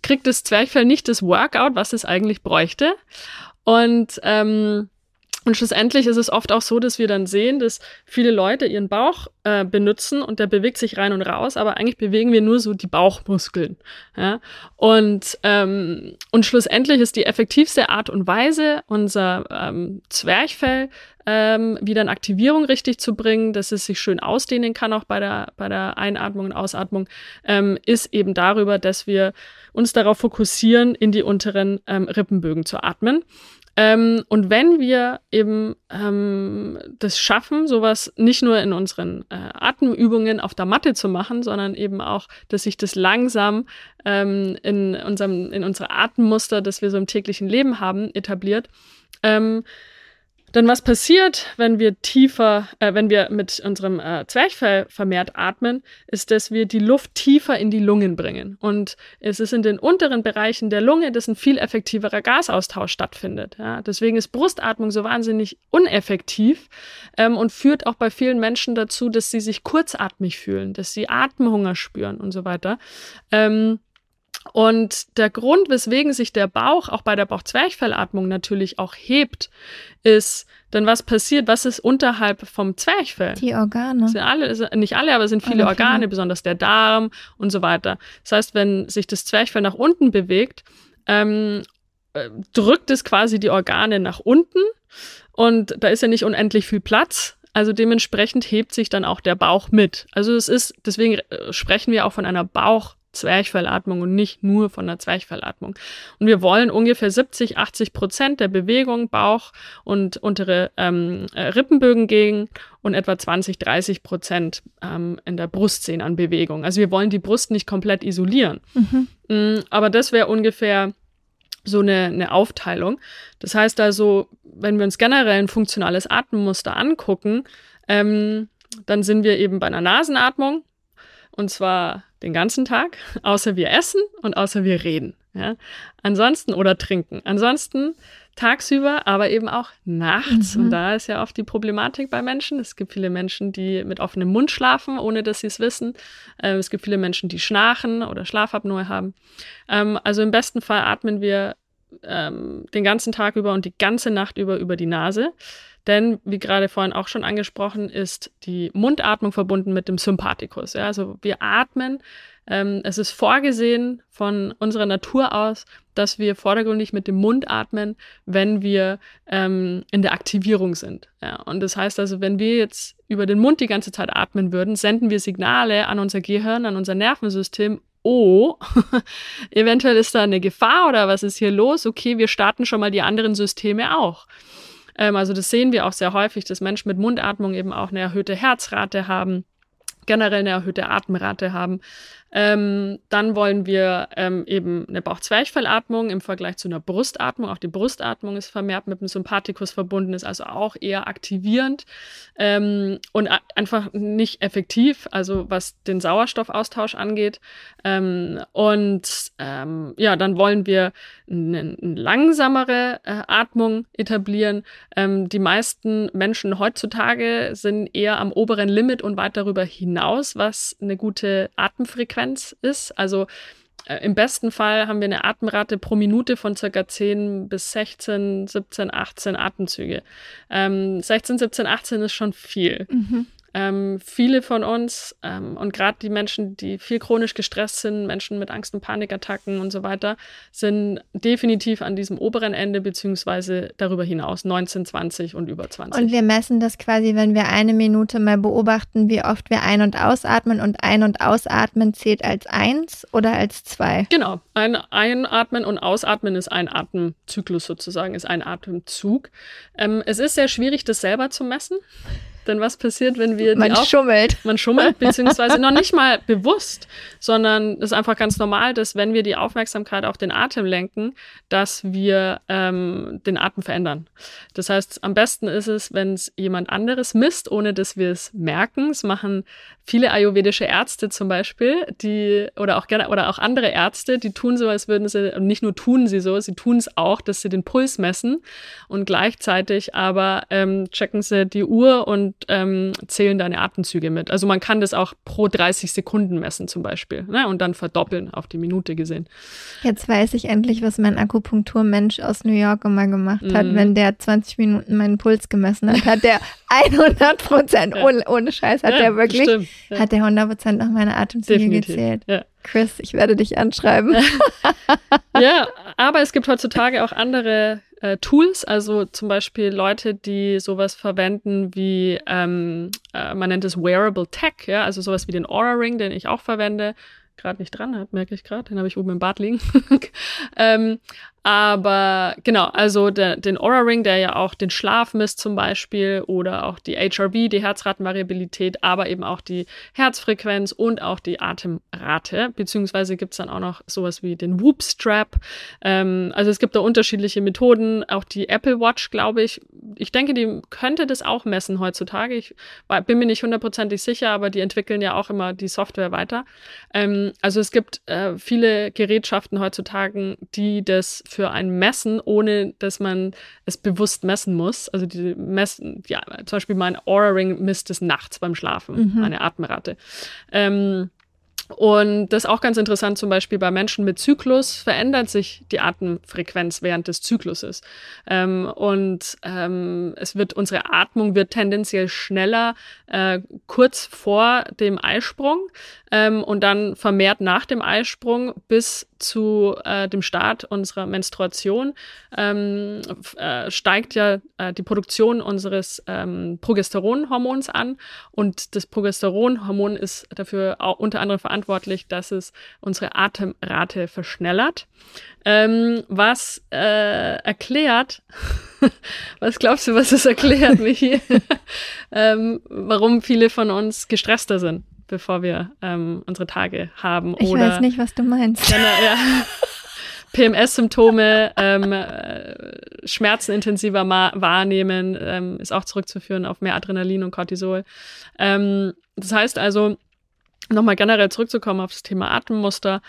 kriegt das Zwerchfell nicht das Workout, was es eigentlich bräuchte. Und, ähm, Und schlussendlich ist es oft auch so, dass wir dann sehen, dass viele Leute ihren Bauch äh, benutzen und der bewegt sich rein und raus, aber eigentlich bewegen wir nur so die Bauchmuskeln. Ja? Und, ähm, und schlussendlich ist die effektivste Art und Weise, unser ähm, Zwerchfell ähm, wieder in Aktivierung richtig zu bringen, dass es sich schön ausdehnen kann, auch bei der, bei der Einatmung und Ausatmung, ähm, ist eben darüber, dass wir uns darauf fokussieren, in die unteren ähm, Rippenbögen zu atmen. Ähm, und wenn wir eben ähm, das schaffen, sowas nicht nur in unseren äh, Atemübungen auf der Matte zu machen, sondern eben auch, dass sich das langsam ähm, in, unserem, in unsere Atemmuster, das wir so im täglichen Leben haben, etabliert, ähm, denn was passiert, wenn wir tiefer, äh, wenn wir mit unserem äh, Zwerchfell vermehrt atmen, ist, dass wir die Luft tiefer in die Lungen bringen. Und es ist in den unteren Bereichen der Lunge, dass ein viel effektiverer Gasaustausch stattfindet. Ja? Deswegen ist Brustatmung so wahnsinnig uneffektiv ähm, und führt auch bei vielen Menschen dazu, dass sie sich kurzatmig fühlen, dass sie Atemhunger spüren und so weiter. Ähm, und der Grund, weswegen sich der Bauch auch bei der Bauchzwerchfellatmung natürlich auch hebt, ist, dann was passiert, was ist unterhalb vom Zwerchfell? Die Organe. Sind alle, nicht alle, aber es sind viele Organe, besonders der Darm und so weiter. Das heißt, wenn sich das Zwerchfell nach unten bewegt, ähm, äh, drückt es quasi die Organe nach unten und da ist ja nicht unendlich viel Platz. Also dementsprechend hebt sich dann auch der Bauch mit. Also es ist, deswegen äh, sprechen wir auch von einer Bauch Zwerchfellatmung und nicht nur von der Zwerchfellatmung. Und wir wollen ungefähr 70, 80 Prozent der Bewegung Bauch und untere ähm, äh, Rippenbögen gegen und etwa 20, 30 Prozent ähm, in der Brust sehen an Bewegung. Also wir wollen die Brust nicht komplett isolieren. Mhm. Mm, aber das wäre ungefähr so eine, eine Aufteilung. Das heißt also, wenn wir uns generell ein funktionales Atemmuster angucken, ähm, dann sind wir eben bei einer Nasenatmung. Und zwar den ganzen Tag, außer wir essen und außer wir reden. Ja? Ansonsten oder trinken. Ansonsten tagsüber, aber eben auch nachts. Mhm. Und da ist ja oft die Problematik bei Menschen. Es gibt viele Menschen, die mit offenem Mund schlafen, ohne dass sie es wissen. Ähm, es gibt viele Menschen, die schnarchen oder Schlafapnoe haben. Ähm, also im besten Fall atmen wir ähm, den ganzen Tag über und die ganze Nacht über über die Nase. Denn, wie gerade vorhin auch schon angesprochen, ist die Mundatmung verbunden mit dem Sympathikus. Ja? Also wir atmen. Ähm, es ist vorgesehen von unserer Natur aus, dass wir vordergründig mit dem Mund atmen, wenn wir ähm, in der Aktivierung sind. Ja? Und das heißt also, wenn wir jetzt über den Mund die ganze Zeit atmen würden, senden wir Signale an unser Gehirn, an unser Nervensystem, oh, <laughs> eventuell ist da eine Gefahr oder was ist hier los? Okay, wir starten schon mal die anderen Systeme auch. Ähm, also das sehen wir auch sehr häufig, dass Menschen mit Mundatmung eben auch eine erhöhte Herzrate haben, generell eine erhöhte Atemrate haben. Ähm, dann wollen wir ähm, eben eine Bauchzwerchfellatmung im Vergleich zu einer Brustatmung. Auch die Brustatmung ist vermehrt mit dem Sympathikus verbunden, ist also auch eher aktivierend ähm, und einfach nicht effektiv, also was den Sauerstoffaustausch angeht. Ähm, und ähm, ja, dann wollen wir eine, eine langsamere äh, Atmung etablieren. Ähm, die meisten Menschen heutzutage sind eher am oberen Limit und weit darüber hinaus, was eine gute Atemfrequenz Frequenz ist. Also äh, im besten Fall haben wir eine Atemrate pro Minute von circa 10 bis 16, 17, 18 Atemzüge. Ähm, 16, 17, 18 ist schon viel. Mhm. Ähm, viele von uns ähm, und gerade die Menschen, die viel chronisch gestresst sind, Menschen mit Angst- und Panikattacken und so weiter, sind definitiv an diesem oberen Ende beziehungsweise darüber hinaus 19, 20 und über 20. Und wir messen das quasi, wenn wir eine Minute mal beobachten, wie oft wir ein- und ausatmen und ein- und ausatmen zählt als eins oder als zwei? Genau, ein Einatmen und Ausatmen ist ein Atemzyklus sozusagen, ist ein Atemzug. Ähm, es ist sehr schwierig, das selber zu messen. Denn was passiert, wenn wir man schummelt? Man schummelt, <laughs> beziehungsweise noch nicht mal bewusst, sondern es ist einfach ganz normal, dass wenn wir die Aufmerksamkeit auf den Atem lenken, dass wir ähm, den Atem verändern. Das heißt, am besten ist es, wenn es jemand anderes misst, ohne dass wir es merken. Es machen viele ayurvedische Ärzte zum Beispiel, die oder auch gerne oder auch andere Ärzte, die tun so, als würden sie und nicht nur tun sie so, sie tun es auch, dass sie den Puls messen und gleichzeitig aber ähm, checken sie die Uhr und ähm, zählen deine Atemzüge mit. Also man kann das auch pro 30 Sekunden messen zum Beispiel ne? und dann verdoppeln auf die Minute gesehen. Jetzt weiß ich endlich, was mein Akupunkturmensch aus New York immer gemacht hat. Mm. Wenn der 20 Minuten meinen Puls gemessen hat, hat der <laughs> 100 Prozent, ja. ohne, ohne, Scheiß, hat ja, der wirklich, stimmt, ja. hat der 100 Prozent nach meiner Atemzüge Definitiv, gezählt. Ja. Chris, ich werde dich anschreiben. <laughs> <laughs> ja, aber es gibt heutzutage auch andere äh, Tools, also zum Beispiel Leute, die sowas verwenden wie, ähm, äh, man nennt es Wearable Tech, ja, also sowas wie den Aura Ring, den ich auch verwende, gerade nicht dran habe, merke ich gerade, den habe ich oben im Bad liegen. <laughs> ähm, aber genau, also der, den Aura Ring, der ja auch den Schlaf misst zum Beispiel oder auch die HRV, die Herzratenvariabilität, aber eben auch die Herzfrequenz und auch die Atemrate, beziehungsweise gibt es dann auch noch sowas wie den Whoop Strap. Ähm, also es gibt da unterschiedliche Methoden, auch die Apple Watch, glaube ich. Ich denke, die könnte das auch messen heutzutage. Ich bin mir nicht hundertprozentig sicher, aber die entwickeln ja auch immer die Software weiter. Ähm, also es gibt äh, viele Gerätschaften heutzutage, die das für ein Messen, ohne dass man es bewusst messen muss. Also die messen, ja, zum Beispiel mein Aura Ring misst es nachts beim Schlafen, mhm. meine Atemrate. Ähm, und das ist auch ganz interessant, zum Beispiel bei Menschen mit Zyklus verändert sich die Atemfrequenz während des Zykluses. Ähm, und ähm, es wird, unsere Atmung wird tendenziell schneller äh, kurz vor dem Eisprung ähm, und dann vermehrt nach dem Eisprung bis zu äh, dem Start unserer Menstruation ähm, äh, steigt ja äh, die Produktion unseres ähm, Progesteronhormons an und das Progesteronhormon ist dafür auch unter anderem verantwortlich, dass es unsere Atemrate verschnellert. Ähm, was äh, erklärt, <laughs> was glaubst du, was es erklärt, Michi, <laughs> ähm, warum viele von uns gestresster sind? Bevor wir ähm, unsere Tage haben. Ich Oder, weiß nicht, was du meinst. Ja, <laughs> ja. PMS-Symptome, ähm, äh, Schmerzen intensiver wahrnehmen, ähm, ist auch zurückzuführen auf mehr Adrenalin und Cortisol. Ähm, das heißt also, nochmal generell zurückzukommen auf das Thema Atemmuster.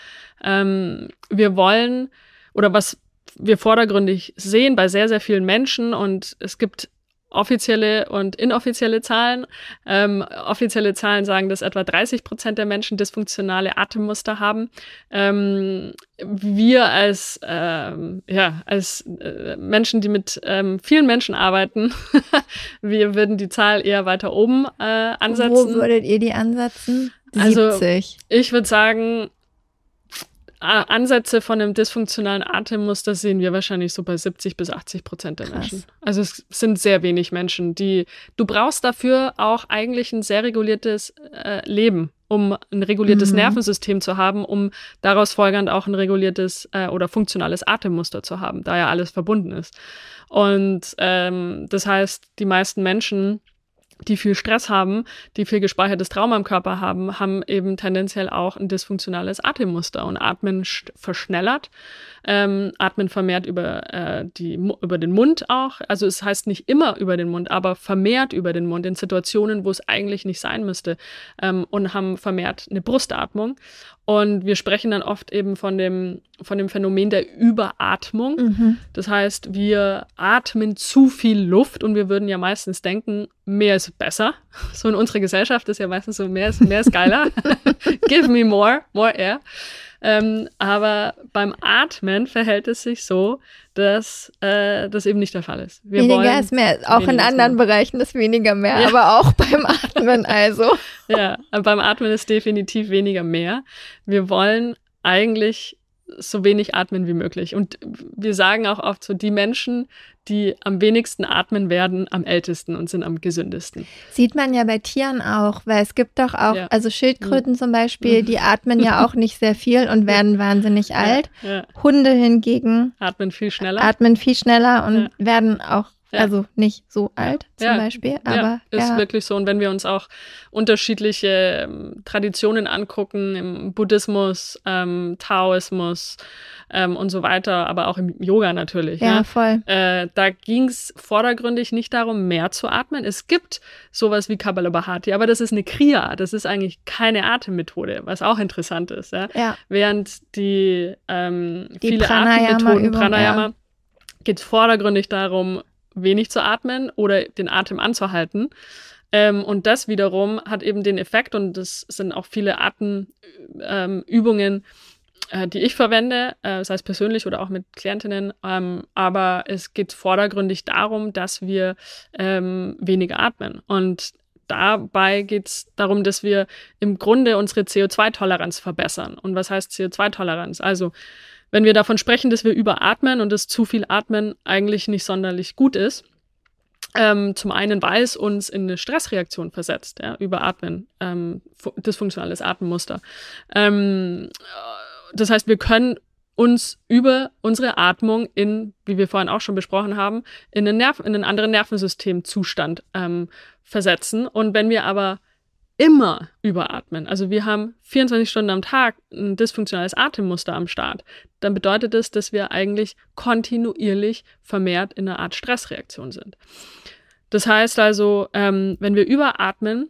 Ähm, wir wollen, oder was wir vordergründig sehen bei sehr, sehr vielen Menschen und es gibt offizielle und inoffizielle Zahlen. Ähm, offizielle Zahlen sagen, dass etwa 30 Prozent der Menschen dysfunktionale Atemmuster haben. Ähm, wir als, ähm, ja, als äh, Menschen, die mit ähm, vielen Menschen arbeiten, <laughs> wir würden die Zahl eher weiter oben äh, ansetzen. Wo würdet ihr die ansetzen? 70. Also ich würde sagen, Ansätze von einem dysfunktionalen Atemmuster sehen wir wahrscheinlich so bei 70 bis 80 Prozent der Krass. Menschen. Also es sind sehr wenig Menschen, die du brauchst dafür auch eigentlich ein sehr reguliertes äh, Leben, um ein reguliertes mhm. Nervensystem zu haben, um daraus folgernd auch ein reguliertes äh, oder funktionales Atemmuster zu haben, da ja alles verbunden ist. Und ähm, das heißt, die meisten Menschen die viel Stress haben, die viel gespeichertes Trauma im Körper haben, haben eben tendenziell auch ein dysfunktionales Atemmuster und atmen verschnellert, ähm, atmen vermehrt über, äh, die, über den Mund auch. Also es heißt nicht immer über den Mund, aber vermehrt über den Mund in Situationen, wo es eigentlich nicht sein müsste ähm, und haben vermehrt eine Brustatmung. Und wir sprechen dann oft eben von dem, von dem Phänomen der Überatmung. Mhm. Das heißt, wir atmen zu viel Luft und wir würden ja meistens denken, mehr ist besser. <laughs> So in unserer Gesellschaft ist ja meistens so, mehr ist, mehr ist geiler. <laughs> Give me more, more air. Ähm, aber beim Atmen verhält es sich so, dass äh, das eben nicht der Fall ist. Wir weniger ist mehr. Auch in anderen mehr. Bereichen ist weniger mehr, ja. aber auch beim Atmen also. <laughs> ja, beim Atmen ist definitiv weniger mehr. Wir wollen eigentlich so wenig atmen wie möglich. Und wir sagen auch oft so, die Menschen, die am wenigsten atmen, werden am ältesten und sind am gesündesten. Sieht man ja bei Tieren auch, weil es gibt doch auch, ja. also Schildkröten mhm. zum Beispiel, die atmen ja auch nicht sehr viel und <laughs> werden wahnsinnig alt. Ja. Hunde hingegen atmen viel schneller. Atmen viel schneller und werden auch ja. Also nicht so alt zum ja. Beispiel, aber. Ja, ist wirklich so. Und wenn wir uns auch unterschiedliche ähm, Traditionen angucken, im Buddhismus, ähm, Taoismus ähm, und so weiter, aber auch im Yoga natürlich. Ja, ne? voll. Äh, da ging es vordergründig nicht darum, mehr zu atmen. Es gibt sowas wie Kabbalabhati, aber das ist eine Kriya. Das ist eigentlich keine Atemmethode, was auch interessant ist. Ja. Während die, ähm, die viele Pranayama Atemmethoden, Pranayama, geht vordergründig darum, wenig zu atmen oder den Atem anzuhalten. Ähm, und das wiederum hat eben den Effekt, und das sind auch viele Atemübungen, ähm, äh, die ich verwende, äh, sei es persönlich oder auch mit Klientinnen. Ähm, aber es geht vordergründig darum, dass wir ähm, weniger atmen. Und dabei geht es darum, dass wir im Grunde unsere CO2-Toleranz verbessern. Und was heißt CO2-Toleranz? Also, wenn wir davon sprechen, dass wir überatmen und dass zu viel Atmen eigentlich nicht sonderlich gut ist, ähm, zum einen, weil es uns in eine Stressreaktion versetzt, ja, überatmen, ähm, dysfunktionales Atemmuster. Ähm, das heißt, wir können uns über unsere Atmung in, wie wir vorhin auch schon besprochen haben, in einen, Nerv in einen anderen Nervensystemzustand ähm, versetzen. Und wenn wir aber immer überatmen, also wir haben 24 Stunden am Tag ein dysfunktionales Atemmuster am Start, dann bedeutet das, dass wir eigentlich kontinuierlich vermehrt in einer Art Stressreaktion sind. Das heißt also, ähm, wenn wir überatmen,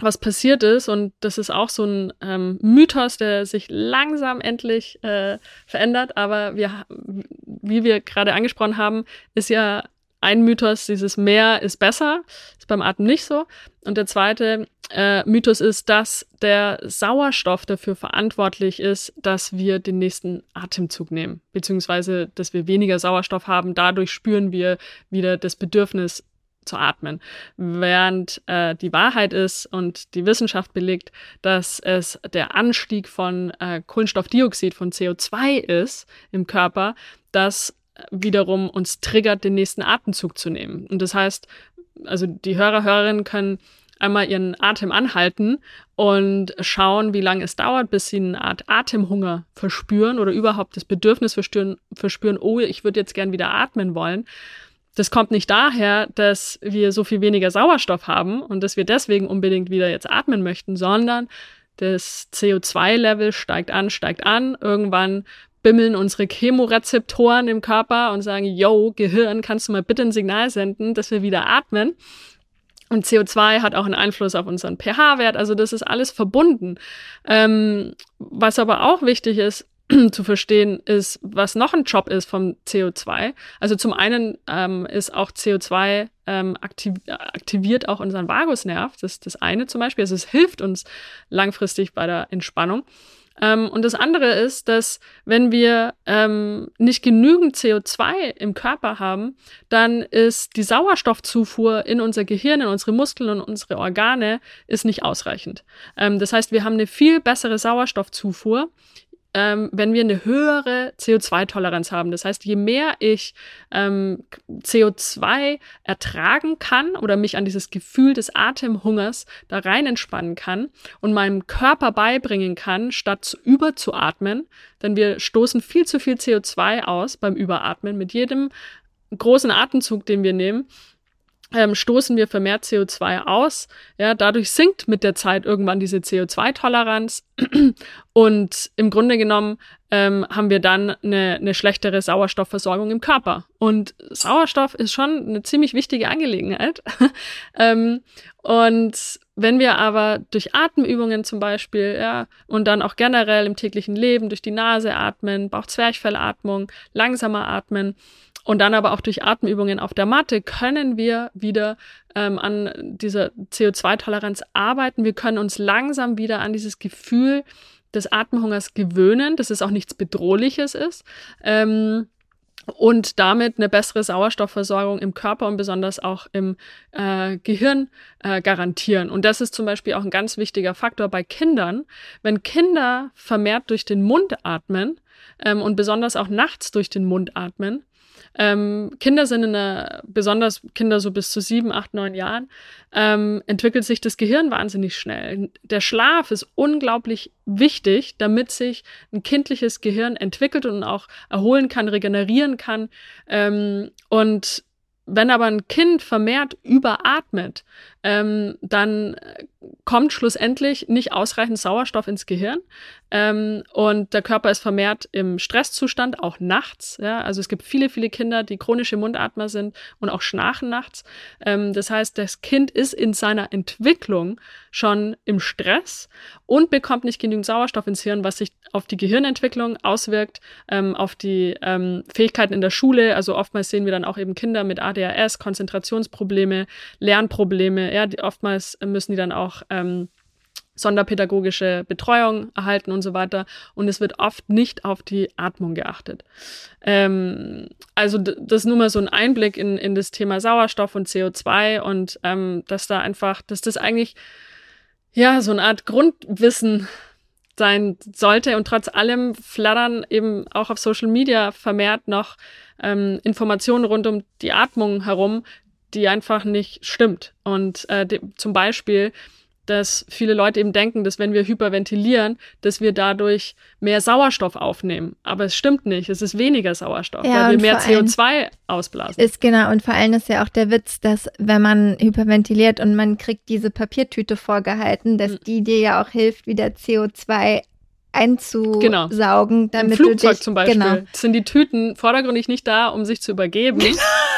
was passiert ist, und das ist auch so ein ähm, Mythos, der sich langsam endlich äh, verändert, aber wir, wie wir gerade angesprochen haben, ist ja ein Mythos, dieses mehr ist besser, ist beim Atmen nicht so. Und der zweite äh, Mythos ist, dass der Sauerstoff dafür verantwortlich ist, dass wir den nächsten Atemzug nehmen, beziehungsweise dass wir weniger Sauerstoff haben. Dadurch spüren wir wieder das Bedürfnis zu atmen. Während äh, die Wahrheit ist und die Wissenschaft belegt, dass es der Anstieg von äh, Kohlenstoffdioxid, von CO2 ist im Körper, das wiederum uns triggert, den nächsten Atemzug zu nehmen. Und das heißt, also die Hörer, Hörerinnen können einmal ihren Atem anhalten und schauen, wie lange es dauert, bis sie eine Art Atemhunger verspüren oder überhaupt das Bedürfnis verspüren, verspüren oh, ich würde jetzt gern wieder atmen wollen. Das kommt nicht daher, dass wir so viel weniger Sauerstoff haben und dass wir deswegen unbedingt wieder jetzt atmen möchten, sondern das CO2-Level steigt an, steigt an. Irgendwann bimmeln unsere Chemorezeptoren im Körper und sagen, yo, Gehirn, kannst du mal bitte ein Signal senden, dass wir wieder atmen? Und CO2 hat auch einen Einfluss auf unseren pH-Wert. Also das ist alles verbunden. Ähm, was aber auch wichtig ist, <clears throat> zu verstehen ist, was noch ein Job ist vom CO2. Also zum einen ähm, ist auch CO2 ähm, aktiv aktiviert auch unseren Vagusnerv. Das ist das eine zum Beispiel. Also es hilft uns langfristig bei der Entspannung. Ähm, und das andere ist, dass wenn wir ähm, nicht genügend CO2 im Körper haben, dann ist die Sauerstoffzufuhr in unser Gehirn, in unsere Muskeln und unsere Organe ist nicht ausreichend. Ähm, das heißt, wir haben eine viel bessere Sauerstoffzufuhr ähm, wenn wir eine höhere CO2-Toleranz haben. Das heißt, je mehr ich ähm, CO2 ertragen kann oder mich an dieses Gefühl des Atemhungers da rein entspannen kann und meinem Körper beibringen kann, statt zu überzuatmen, denn wir stoßen viel zu viel CO2 aus beim Überatmen mit jedem großen Atemzug, den wir nehmen ähm, stoßen wir vermehrt CO2 aus. Ja, dadurch sinkt mit der Zeit irgendwann diese CO2-Toleranz. <clears throat> Und im Grunde genommen ähm, haben wir dann eine, eine schlechtere Sauerstoffversorgung im Körper. Und Sauerstoff ist schon eine ziemlich wichtige Angelegenheit. <laughs> ähm, und wenn wir aber durch Atemübungen zum Beispiel, ja, und dann auch generell im täglichen Leben durch die Nase atmen, Bauchzwerchfellatmung, langsamer atmen, und dann aber auch durch Atemübungen auf der Matte können wir wieder ähm, an dieser CO2-Toleranz arbeiten. Wir können uns langsam wieder an dieses Gefühl des Atemhungers gewöhnen, dass es auch nichts Bedrohliches ist. Ähm, und damit eine bessere Sauerstoffversorgung im Körper und besonders auch im äh, Gehirn äh, garantieren. Und das ist zum Beispiel auch ein ganz wichtiger Faktor bei Kindern. Wenn Kinder vermehrt durch den Mund atmen ähm, und besonders auch nachts durch den Mund atmen, ähm, Kinder sind in einer, besonders Kinder so bis zu sieben, acht, neun Jahren, ähm, entwickelt sich das Gehirn wahnsinnig schnell. Der Schlaf ist unglaublich wichtig, damit sich ein kindliches Gehirn entwickelt und auch erholen kann, regenerieren kann. Ähm, und wenn aber ein Kind vermehrt überatmet, ähm, dann kommt schlussendlich nicht ausreichend Sauerstoff ins Gehirn. Ähm, und der Körper ist vermehrt im Stresszustand, auch nachts. Ja? Also es gibt viele, viele Kinder, die chronische Mundatmer sind und auch schnarchen nachts. Ähm, das heißt, das Kind ist in seiner Entwicklung schon im Stress und bekommt nicht genügend Sauerstoff ins Hirn, was sich auf die Gehirnentwicklung auswirkt, ähm, auf die ähm, Fähigkeiten in der Schule. Also oftmals sehen wir dann auch eben Kinder mit ADHS, Konzentrationsprobleme, Lernprobleme. Ja, die, oftmals müssen die dann auch ähm, sonderpädagogische Betreuung erhalten und so weiter. Und es wird oft nicht auf die Atmung geachtet. Ähm, also das ist nur mal so ein Einblick in, in das Thema Sauerstoff und CO2 und ähm, dass da einfach, dass das eigentlich ja so eine Art Grundwissen sein sollte und trotz allem flattern eben auch auf Social Media vermehrt noch ähm, Informationen rund um die Atmung herum, die einfach nicht stimmt. Und äh, zum Beispiel dass viele Leute eben denken, dass wenn wir hyperventilieren, dass wir dadurch mehr Sauerstoff aufnehmen. Aber es stimmt nicht. Es ist weniger Sauerstoff, ja, weil wir mehr CO2 ausblasen. Ist genau. Und vor allem ist ja auch der Witz, dass wenn man hyperventiliert und man kriegt diese Papiertüte vorgehalten, dass mhm. die dir ja auch hilft, wieder CO2 einzusaugen, genau. damit Im Flugzeug dich, zum Beispiel genau. sind die Tüten vordergründig nicht da, um sich zu übergeben, <laughs>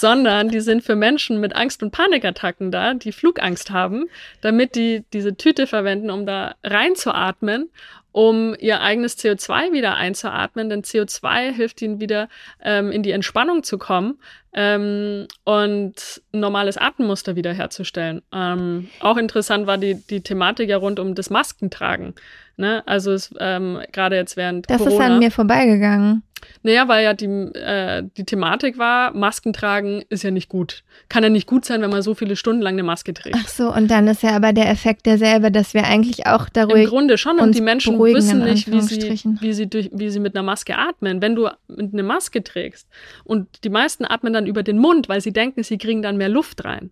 sondern die sind für Menschen mit Angst- und Panikattacken da, die Flugangst haben, damit die diese Tüte verwenden, um da reinzuatmen um ihr eigenes CO2 wieder einzuatmen, denn CO2 hilft ihnen wieder ähm, in die Entspannung zu kommen ähm, und normales Atemmuster wiederherzustellen. Ähm, auch interessant war die, die Thematik ja rund um das Maskentragen. Ne? Also es ähm, gerade jetzt während das Corona. Das ist an mir vorbeigegangen. Naja, weil ja die, äh, die Thematik war, Masken tragen ist ja nicht gut. Kann ja nicht gut sein, wenn man so viele Stunden lang eine Maske trägt. Ach so, und dann ist ja aber der Effekt derselbe, dass wir eigentlich auch darüber. Im Grunde schon, und die Menschen wissen nicht, wie sie, wie, sie durch, wie sie mit einer Maske atmen. Wenn du eine Maske trägst und die meisten atmen dann über den Mund, weil sie denken, sie kriegen dann mehr Luft rein.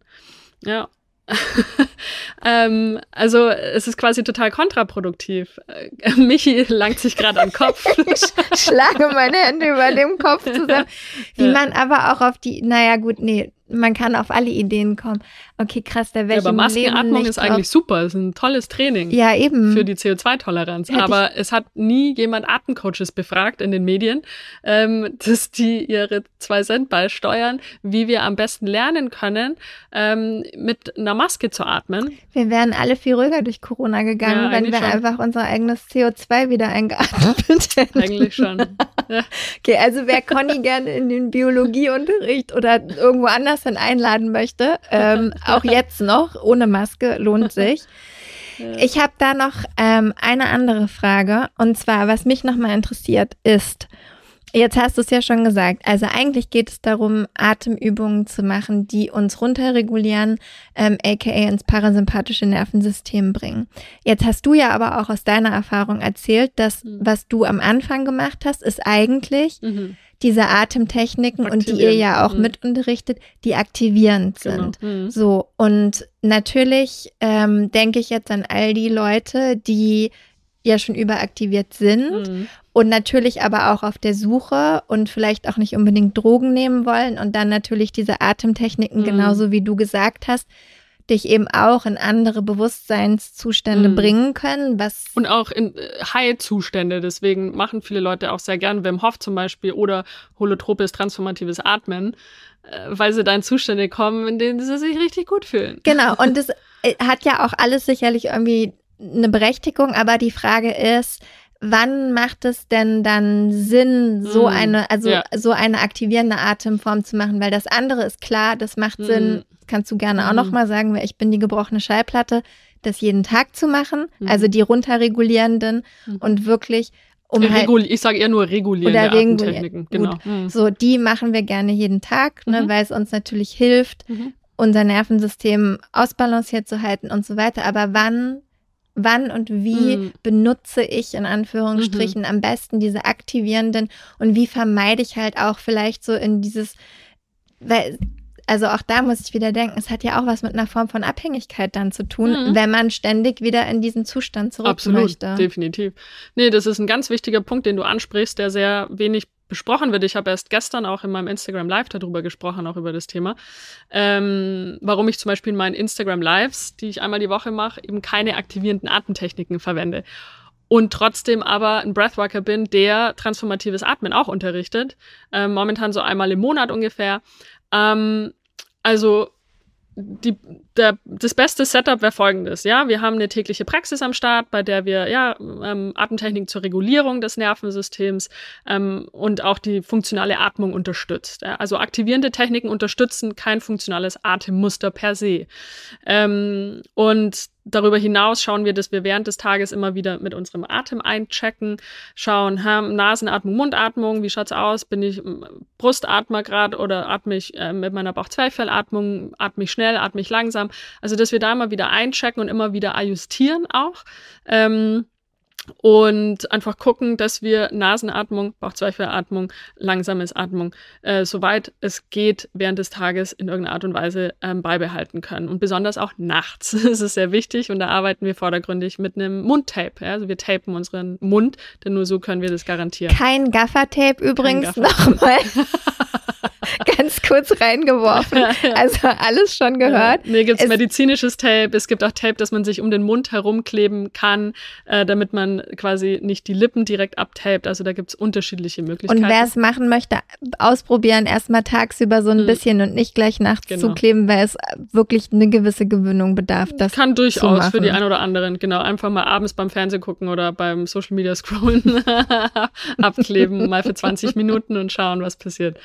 Ja, <laughs> ähm, also es ist quasi total kontraproduktiv. Äh, <laughs> Michi langt sich gerade am Kopf. <laughs> Ich schlage meine Hände über dem Kopf zusammen. Wie man aber auch auf die, naja gut, nee, man kann auf alle Ideen kommen. Okay, krass, da wäre ja, aber Maskenatmung ist eigentlich super. Es ist ein tolles Training. Ja, eben. Für die CO2-Toleranz. Aber es hat nie jemand Atemcoaches befragt in den Medien, ähm, <laughs> dass die ihre zwei Cent beisteuern, wie wir am besten lernen können, ähm, mit einer Maske zu atmen. Wir wären alle viel ruhiger durch Corona gegangen, ja, wenn wir schon. einfach unser eigenes CO2 wieder eingeatmet <laughs> hätten. Eigentlich schon. Ja. Okay, also wer Conny gerne in den Biologieunterricht oder irgendwo anders hin einladen möchte, ähm, <laughs> auch jetzt noch, ohne Maske, lohnt sich. <laughs> Ich habe da noch ähm, eine andere Frage. Und zwar, was mich nochmal interessiert, ist, Jetzt hast du es ja schon gesagt. Also eigentlich geht es darum, Atemübungen zu machen, die uns runterregulieren, ähm, aka ins parasympathische Nervensystem bringen. Jetzt hast du ja aber auch aus deiner Erfahrung erzählt, dass mhm. was du am Anfang gemacht hast, ist eigentlich mhm. Diese Atemtechniken und die ihr ja auch mhm. mit unterrichtet, die aktivierend genau. sind. Mhm. So und natürlich ähm, denke ich jetzt an all die Leute, die ja schon überaktiviert sind mhm. und natürlich aber auch auf der Suche und vielleicht auch nicht unbedingt Drogen nehmen wollen und dann natürlich diese Atemtechniken, mhm. genauso wie du gesagt hast, dich eben auch in andere Bewusstseinszustände mhm. bringen können, was und auch in äh, High-Zustände. Deswegen machen viele Leute auch sehr gern Wim Hof zum Beispiel oder holotropes transformatives Atmen, äh, weil sie da in Zustände kommen, in denen sie sich richtig gut fühlen. Genau. Und <laughs> das äh, hat ja auch alles sicherlich irgendwie eine Berechtigung, aber die Frage ist, wann macht es denn dann Sinn, so mm, eine, also ja. so eine aktivierende Atemform zu machen? Weil das andere ist klar, das macht mm. Kannst du gerne auch noch mal sagen, weil ich bin die gebrochene Schallplatte, das jeden Tag zu machen, mm. also die runterregulierenden mm. und wirklich um äh, halt, ich sage eher nur regulierende oder Atemtechniken. Genau. Mm. So, die machen wir gerne jeden Tag, ne, mhm. weil es uns natürlich hilft, mhm. unser Nervensystem ausbalanciert zu halten und so weiter. Aber wann wann und wie mhm. benutze ich in Anführungsstrichen mhm. am besten diese aktivierenden und wie vermeide ich halt auch vielleicht so in dieses, weil also auch da muss ich wieder denken, es hat ja auch was mit einer Form von Abhängigkeit dann zu tun, mhm. wenn man ständig wieder in diesen Zustand zurück Absolut, möchte. definitiv. Nee, das ist ein ganz wichtiger Punkt, den du ansprichst, der sehr wenig besprochen wird. Ich habe erst gestern auch in meinem Instagram Live darüber gesprochen, auch über das Thema, ähm, warum ich zum Beispiel in meinen Instagram Lives, die ich einmal die Woche mache, eben keine aktivierenden Atemtechniken verwende. und trotzdem aber ein Breathworker bin, der transformatives Atmen auch unterrichtet. Ähm, momentan so einmal im Monat ungefähr. Ähm, also die, der, das beste Setup wäre folgendes, ja. Wir haben eine tägliche Praxis am Start, bei der wir ja ähm, Atemtechniken zur Regulierung des Nervensystems ähm, und auch die funktionale Atmung unterstützt. Ja? Also aktivierende Techniken unterstützen kein funktionales Atemmuster per se. Ähm, und darüber hinaus schauen wir, dass wir während des Tages immer wieder mit unserem Atem einchecken, schauen, haben Nasenatmung, Mundatmung, wie schaut's aus? Bin ich Brustatmer gerade oder atme ich äh, mit meiner Bauchzweiffelatmung, atme ich schnell, atme ich langsam? Also, dass wir da immer wieder einchecken und immer wieder ajustieren auch. Ähm, und einfach gucken, dass wir Nasenatmung, Bauchzweiffelatmung, langsames Atmung, äh, soweit es geht, während des Tages in irgendeiner Art und Weise ähm, beibehalten können. Und besonders auch nachts. <laughs> Das ist sehr wichtig und da arbeiten wir vordergründig mit einem Mundtape. Ja? Also wir tapen unseren Mund, denn nur so können wir das garantieren. Kein Gaffertape übrigens nochmal. <laughs> <laughs> ganz kurz reingeworfen. Also alles schon gehört. Ja, mir gibt es medizinisches Tape. Es gibt auch Tape, das man sich um den Mund herumkleben kann, äh, damit man quasi nicht die Lippen direkt abtapet. Also da gibt es unterschiedliche Möglichkeiten. Und wer es machen möchte, ausprobieren, erstmal tagsüber so ein mhm. bisschen und nicht gleich nachts genau. zukleben, weil es wirklich eine gewisse Gewöhnung bedarf. Das kann durchaus für die einen oder anderen. Genau, einfach mal abends beim Fernsehen gucken oder beim Social Media scrollen <laughs> abkleben, mal für 20 Minuten und schauen, was passiert.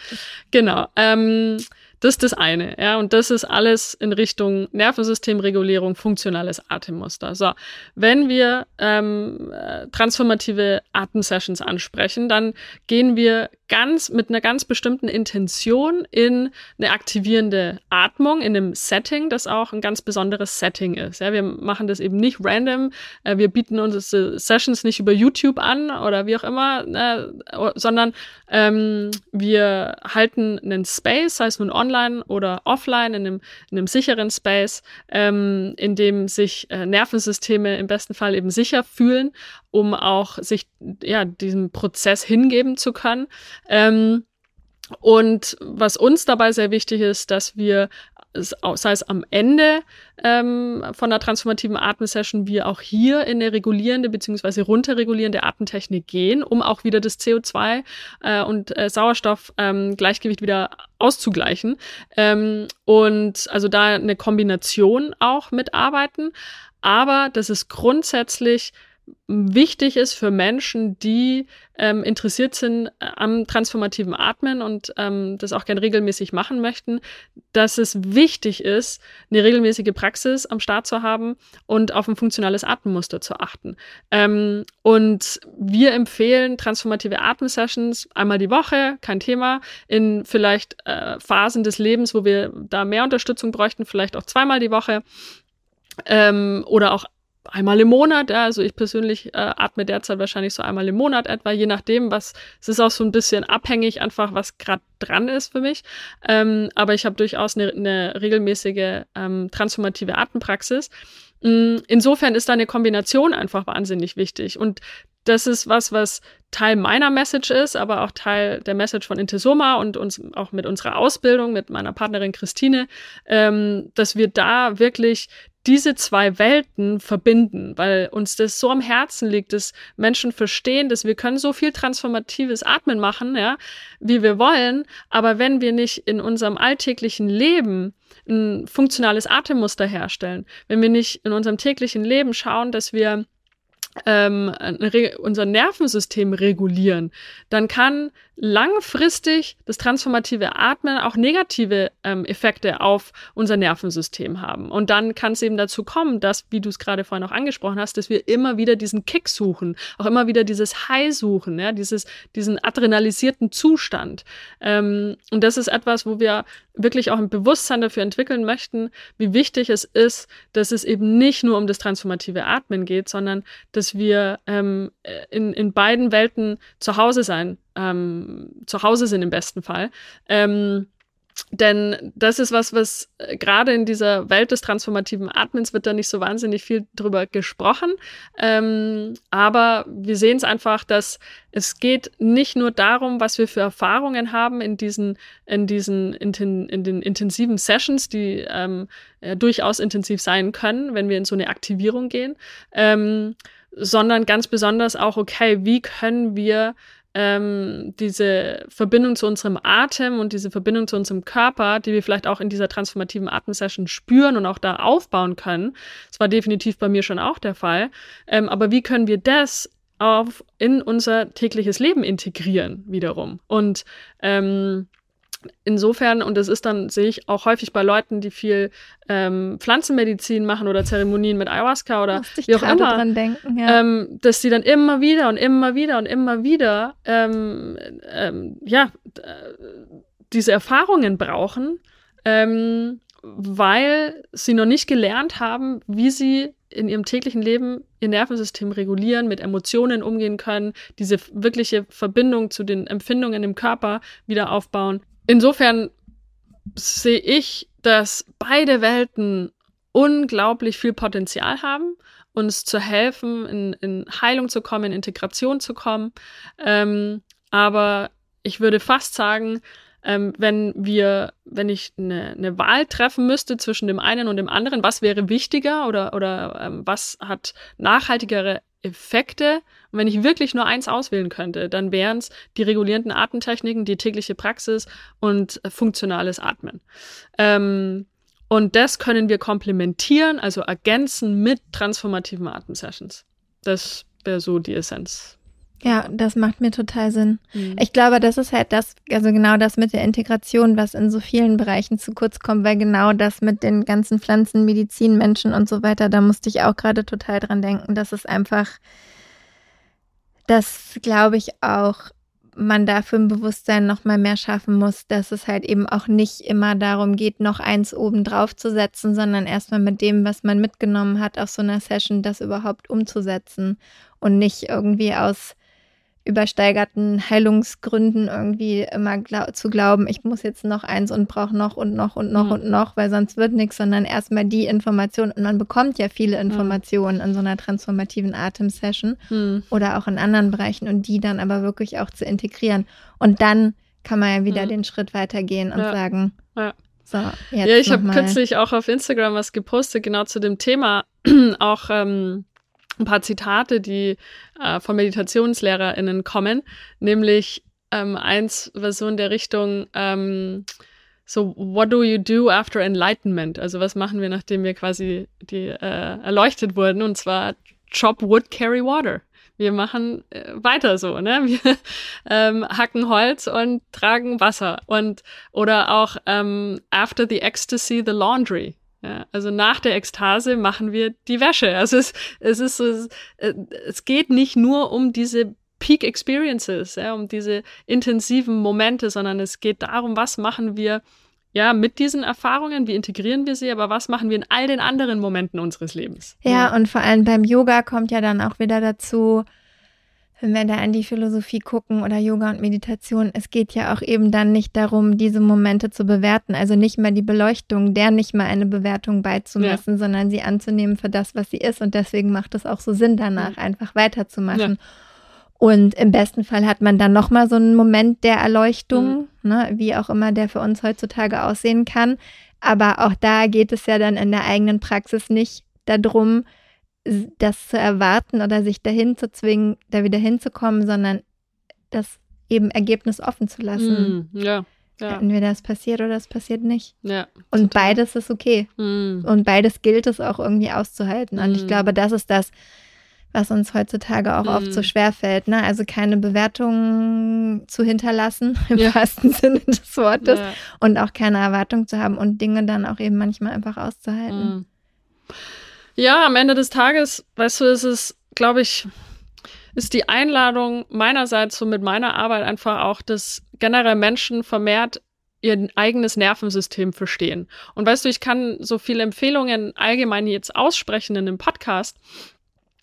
Genau. Ähm, das ist das eine, ja, und das ist alles in Richtung Nervensystemregulierung, funktionales Atemmuster. So, wenn wir ähm, äh, transformative Atemsessions ansprechen, dann gehen wir ganz mit einer ganz bestimmten Intention in eine aktivierende Atmung in einem Setting, das auch ein ganz besonderes Setting ist. Ja, wir machen das eben nicht random, äh, wir bieten unsere Sessions nicht über YouTube an oder wie auch immer, äh, sondern ähm, wir halten einen Space, sei es nun online oder offline, in einem, in einem sicheren Space, ähm, in dem sich äh, Nervensysteme im besten Fall eben sicher fühlen, um auch sich ja diesem Prozess hingeben zu können. Ähm, und was uns dabei sehr wichtig ist, dass wir sei es am Ende ähm, von der transformativen Atemsession, wir auch hier in eine regulierende bzw. runterregulierende Atemtechnik gehen, um auch wieder das CO2 äh, und äh, Sauerstoffgleichgewicht ähm, wieder auszugleichen. Ähm, und also da eine Kombination auch mitarbeiten. Aber das ist grundsätzlich wichtig ist für Menschen, die ähm, interessiert sind äh, am transformativen Atmen und ähm, das auch gern regelmäßig machen möchten, dass es wichtig ist, eine regelmäßige Praxis am Start zu haben und auf ein funktionales Atemmuster zu achten. Ähm, und wir empfehlen transformative Atemsessions einmal die Woche, kein Thema, in vielleicht äh, Phasen des Lebens, wo wir da mehr Unterstützung bräuchten, vielleicht auch zweimal die Woche. Ähm, oder auch einmal im Monat. Ja, also ich persönlich äh, atme derzeit wahrscheinlich so einmal im Monat etwa, je nachdem, was es ist auch so ein bisschen abhängig, einfach was gerade dran ist für mich. Ähm, aber ich habe durchaus eine, eine regelmäßige ähm, transformative Atempraxis. Mm, insofern ist da eine Kombination einfach wahnsinnig wichtig. Und das ist was, was Teil meiner Message ist, aber auch Teil der Message von Intesoma und uns auch mit unserer Ausbildung, mit meiner Partnerin Christine, ähm, dass wir da wirklich diese zwei Welten verbinden, weil uns das so am Herzen liegt, dass Menschen verstehen, dass wir können so viel transformatives Atmen machen, ja, wie wir wollen, aber wenn wir nicht in unserem alltäglichen Leben ein funktionales Atemmuster herstellen, wenn wir nicht in unserem täglichen Leben schauen, dass wir ähm, unser Nervensystem regulieren, dann kann langfristig das transformative Atmen auch negative ähm, Effekte auf unser Nervensystem haben. Und dann kann es eben dazu kommen, dass, wie du es gerade vorhin auch angesprochen hast, dass wir immer wieder diesen Kick suchen, auch immer wieder dieses High suchen, ja, dieses, diesen adrenalisierten Zustand. Ähm, und das ist etwas, wo wir wirklich auch ein Bewusstsein dafür entwickeln möchten, wie wichtig es ist, dass es eben nicht nur um das transformative Atmen geht, sondern dass wir ähm, in, in beiden Welten zu Hause sein ähm, zu Hause sind im besten Fall. Ähm, denn das ist was, was äh, gerade in dieser Welt des transformativen Atmens wird da nicht so wahnsinnig viel drüber gesprochen. Ähm, aber wir sehen es einfach, dass es geht nicht nur darum, was wir für Erfahrungen haben in diesen, in diesen, in den, in den intensiven Sessions, die ähm, ja, durchaus intensiv sein können, wenn wir in so eine Aktivierung gehen, ähm, sondern ganz besonders auch, okay, wie können wir ähm, diese Verbindung zu unserem Atem und diese Verbindung zu unserem Körper, die wir vielleicht auch in dieser transformativen Atemsession spüren und auch da aufbauen können. Das war definitiv bei mir schon auch der Fall. Ähm, aber wie können wir das auf in unser tägliches Leben integrieren wiederum? Und ähm, insofern, und das ist dann, sehe ich auch häufig bei Leuten, die viel ähm, Pflanzenmedizin machen oder Zeremonien mit Ayahuasca oder wie auch immer, denken, ja. ähm, dass die dann immer wieder und immer wieder und immer wieder ähm, ähm, ja, diese Erfahrungen brauchen, ähm, weil sie noch nicht gelernt haben, wie sie in ihrem täglichen Leben ihr Nervensystem regulieren, mit Emotionen umgehen können, diese wirkliche Verbindung zu den Empfindungen im Körper wieder aufbauen insofern sehe ich, dass beide Welten unglaublich viel Potenzial haben, uns zu helfen, in, in Heilung zu kommen, in Integration zu kommen. Ähm, aber ich würde fast sagen, ähm, wenn wir, wenn ich eine, eine Wahl treffen müsste zwischen dem einen und dem anderen, was wäre wichtiger oder, oder ähm, was hat nachhaltigere Effekte. Und wenn ich wirklich nur eins auswählen könnte, dann wären es die regulierenden Atemtechniken, die tägliche Praxis und funktionales Atmen. Ähm, und das können wir komplementieren, also ergänzen mit transformativen Atemsessions. Das wäre so die Essenz. Ja, das macht mir total Sinn. Mhm. Ich glaube, das ist halt das, also genau das mit der Integration, was in so vielen Bereichen zu kurz kommt, weil genau das mit den ganzen Pflanzen, Medizin, Menschen und so weiter, da musste ich auch gerade total dran denken, dass es einfach, das glaube ich auch, man dafür ein Bewusstsein noch mal mehr schaffen muss, dass es halt eben auch nicht immer darum geht, noch eins oben drauf zu setzen, sondern erstmal mit dem, was man mitgenommen hat auf so einer Session, das überhaupt umzusetzen und nicht irgendwie aus übersteigerten Heilungsgründen irgendwie immer glaub, zu glauben, ich muss jetzt noch eins und brauche noch und noch und noch mhm. und noch, weil sonst wird nichts, sondern erstmal die Information. Und man bekommt ja viele mhm. Informationen mhm. in so einer transformativen Atemsession mhm. oder auch in anderen Bereichen und die dann aber wirklich auch zu integrieren. Und dann kann man ja wieder mhm. den Schritt weitergehen und ja. sagen, ja. So, jetzt ja, ich habe kürzlich auch auf Instagram was gepostet, genau zu dem Thema. <clears throat> auch ähm, ein paar Zitate, die äh, von MeditationslehrerInnen kommen, nämlich ähm, eins war so in der Richtung, ähm, so, what do you do after enlightenment? Also, was machen wir, nachdem wir quasi die äh, erleuchtet wurden? Und zwar chop wood, carry water. Wir machen äh, weiter so, ne? Wir ähm, hacken Holz und tragen Wasser. Und oder auch ähm, after the ecstasy, the laundry. Ja, also nach der Ekstase machen wir die Wäsche. Also es, es ist so, es, äh, es geht nicht nur um diese Peak Experiences, ja, um diese intensiven Momente, sondern es geht darum, was machen wir ja mit diesen Erfahrungen, wie integrieren wir sie, aber was machen wir in all den anderen Momenten unseres Lebens. Ja, ja. und vor allem beim Yoga kommt ja dann auch wieder dazu, wenn wir da an die Philosophie gucken oder Yoga und Meditation, es geht ja auch eben dann nicht darum, diese Momente zu bewerten, also nicht mal die Beleuchtung, der nicht mal eine Bewertung beizumessen, ja. sondern sie anzunehmen für das, was sie ist. Und deswegen macht es auch so Sinn, danach ja. einfach weiterzumachen. Ja. Und im besten Fall hat man dann nochmal so einen Moment der Erleuchtung, mhm. ne, wie auch immer der für uns heutzutage aussehen kann. Aber auch da geht es ja dann in der eigenen Praxis nicht darum, das zu erwarten oder sich dahin zu zwingen, da wieder hinzukommen, sondern das eben Ergebnis offen zu lassen. Mm, ja. Ja. Entweder das passiert oder es passiert nicht. Ja, und total. beides ist okay. Mm. Und beides gilt es auch irgendwie auszuhalten. Und mm. ich glaube, das ist das, was uns heutzutage auch mm. oft so schwer fällt. Ne? Also keine Bewertung zu hinterlassen, <laughs> im ja. wahrsten Sinne des Wortes. Ja. Und auch keine Erwartung zu haben und Dinge dann auch eben manchmal einfach auszuhalten. Ja, am Ende des Tages, weißt du, ist es, glaube ich, ist die Einladung meinerseits so mit meiner Arbeit einfach auch, dass generell Menschen vermehrt ihr eigenes Nervensystem verstehen. Und weißt du, ich kann so viele Empfehlungen allgemein jetzt aussprechen in dem Podcast,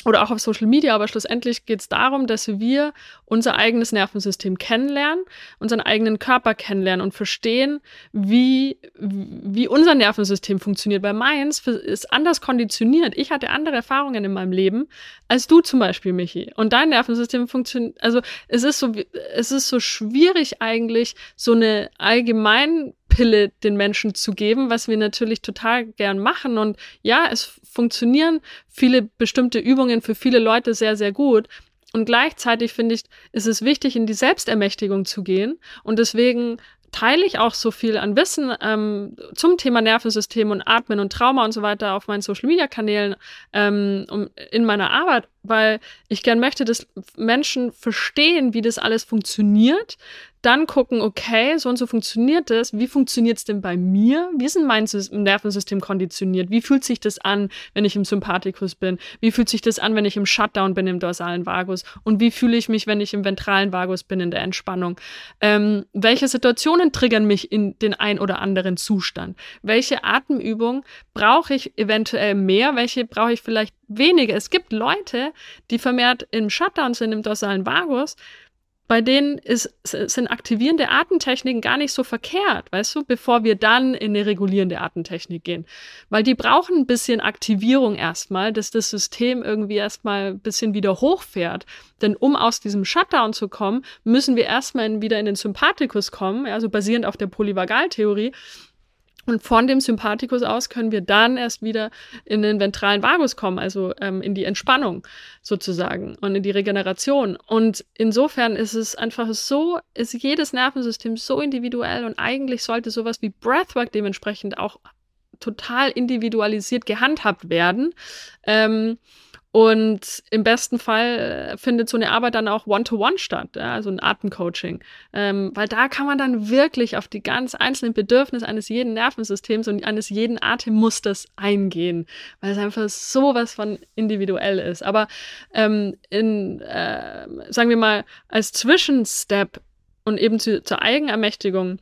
oder auch auf Social Media, aber schlussendlich geht es darum, dass wir unser eigenes Nervensystem kennenlernen, unseren eigenen Körper kennenlernen und verstehen, wie, wie unser Nervensystem funktioniert. Weil meins ist anders konditioniert. Ich hatte andere Erfahrungen in meinem Leben als du zum Beispiel, Michi. Und dein Nervensystem funktioniert, also es ist so, es ist so schwierig eigentlich, so eine allgemein Pille den Menschen zu geben, was wir natürlich total gern machen. Und ja, es funktionieren viele bestimmte Übungen für viele Leute sehr, sehr gut. Und gleichzeitig finde ich, ist es wichtig, in die Selbstermächtigung zu gehen. Und deswegen teile ich auch so viel an Wissen ähm, zum Thema Nervensystem und Atmen und Trauma und so weiter auf meinen Social Media Kanälen ähm, um, in meiner Arbeit, weil ich gern möchte, dass Menschen verstehen, wie das alles funktioniert, dann gucken, okay, so und so funktioniert das. Wie funktioniert es denn bei mir? Wie ist denn mein Nervensystem konditioniert? Wie fühlt sich das an, wenn ich im Sympathikus bin? Wie fühlt sich das an, wenn ich im Shutdown bin, im dorsalen Vagus? Und wie fühle ich mich, wenn ich im ventralen Vagus bin, in der Entspannung? Ähm, welche Situationen triggern mich in den ein oder anderen Zustand? Welche Atemübung brauche ich eventuell mehr? Welche brauche ich vielleicht weniger? Es gibt Leute, die vermehrt im Shutdown sind, im dorsalen Vagus, bei denen ist, sind aktivierende Atemtechniken gar nicht so verkehrt, weißt du, bevor wir dann in eine regulierende Atemtechnik gehen. Weil die brauchen ein bisschen Aktivierung erstmal, dass das System irgendwie erstmal ein bisschen wieder hochfährt. Denn um aus diesem Shutdown zu kommen, müssen wir erstmal wieder in den Sympathikus kommen, also basierend auf der Polyvagaltheorie. Und von dem Sympathikus aus können wir dann erst wieder in den ventralen Vagus kommen, also ähm, in die Entspannung sozusagen und in die Regeneration. Und insofern ist es einfach so, ist jedes Nervensystem so individuell und eigentlich sollte sowas wie Breathwork dementsprechend auch total individualisiert gehandhabt werden. Ähm, und im besten Fall äh, findet so eine Arbeit dann auch One-to-One -one statt, ja, also ein Atemcoaching. Ähm, weil da kann man dann wirklich auf die ganz einzelnen Bedürfnisse eines jeden Nervensystems und eines jeden Atemmusters eingehen, weil es einfach so was von individuell ist. Aber ähm, in, äh, sagen wir mal, als Zwischenstep und eben zu, zur Eigenermächtigung,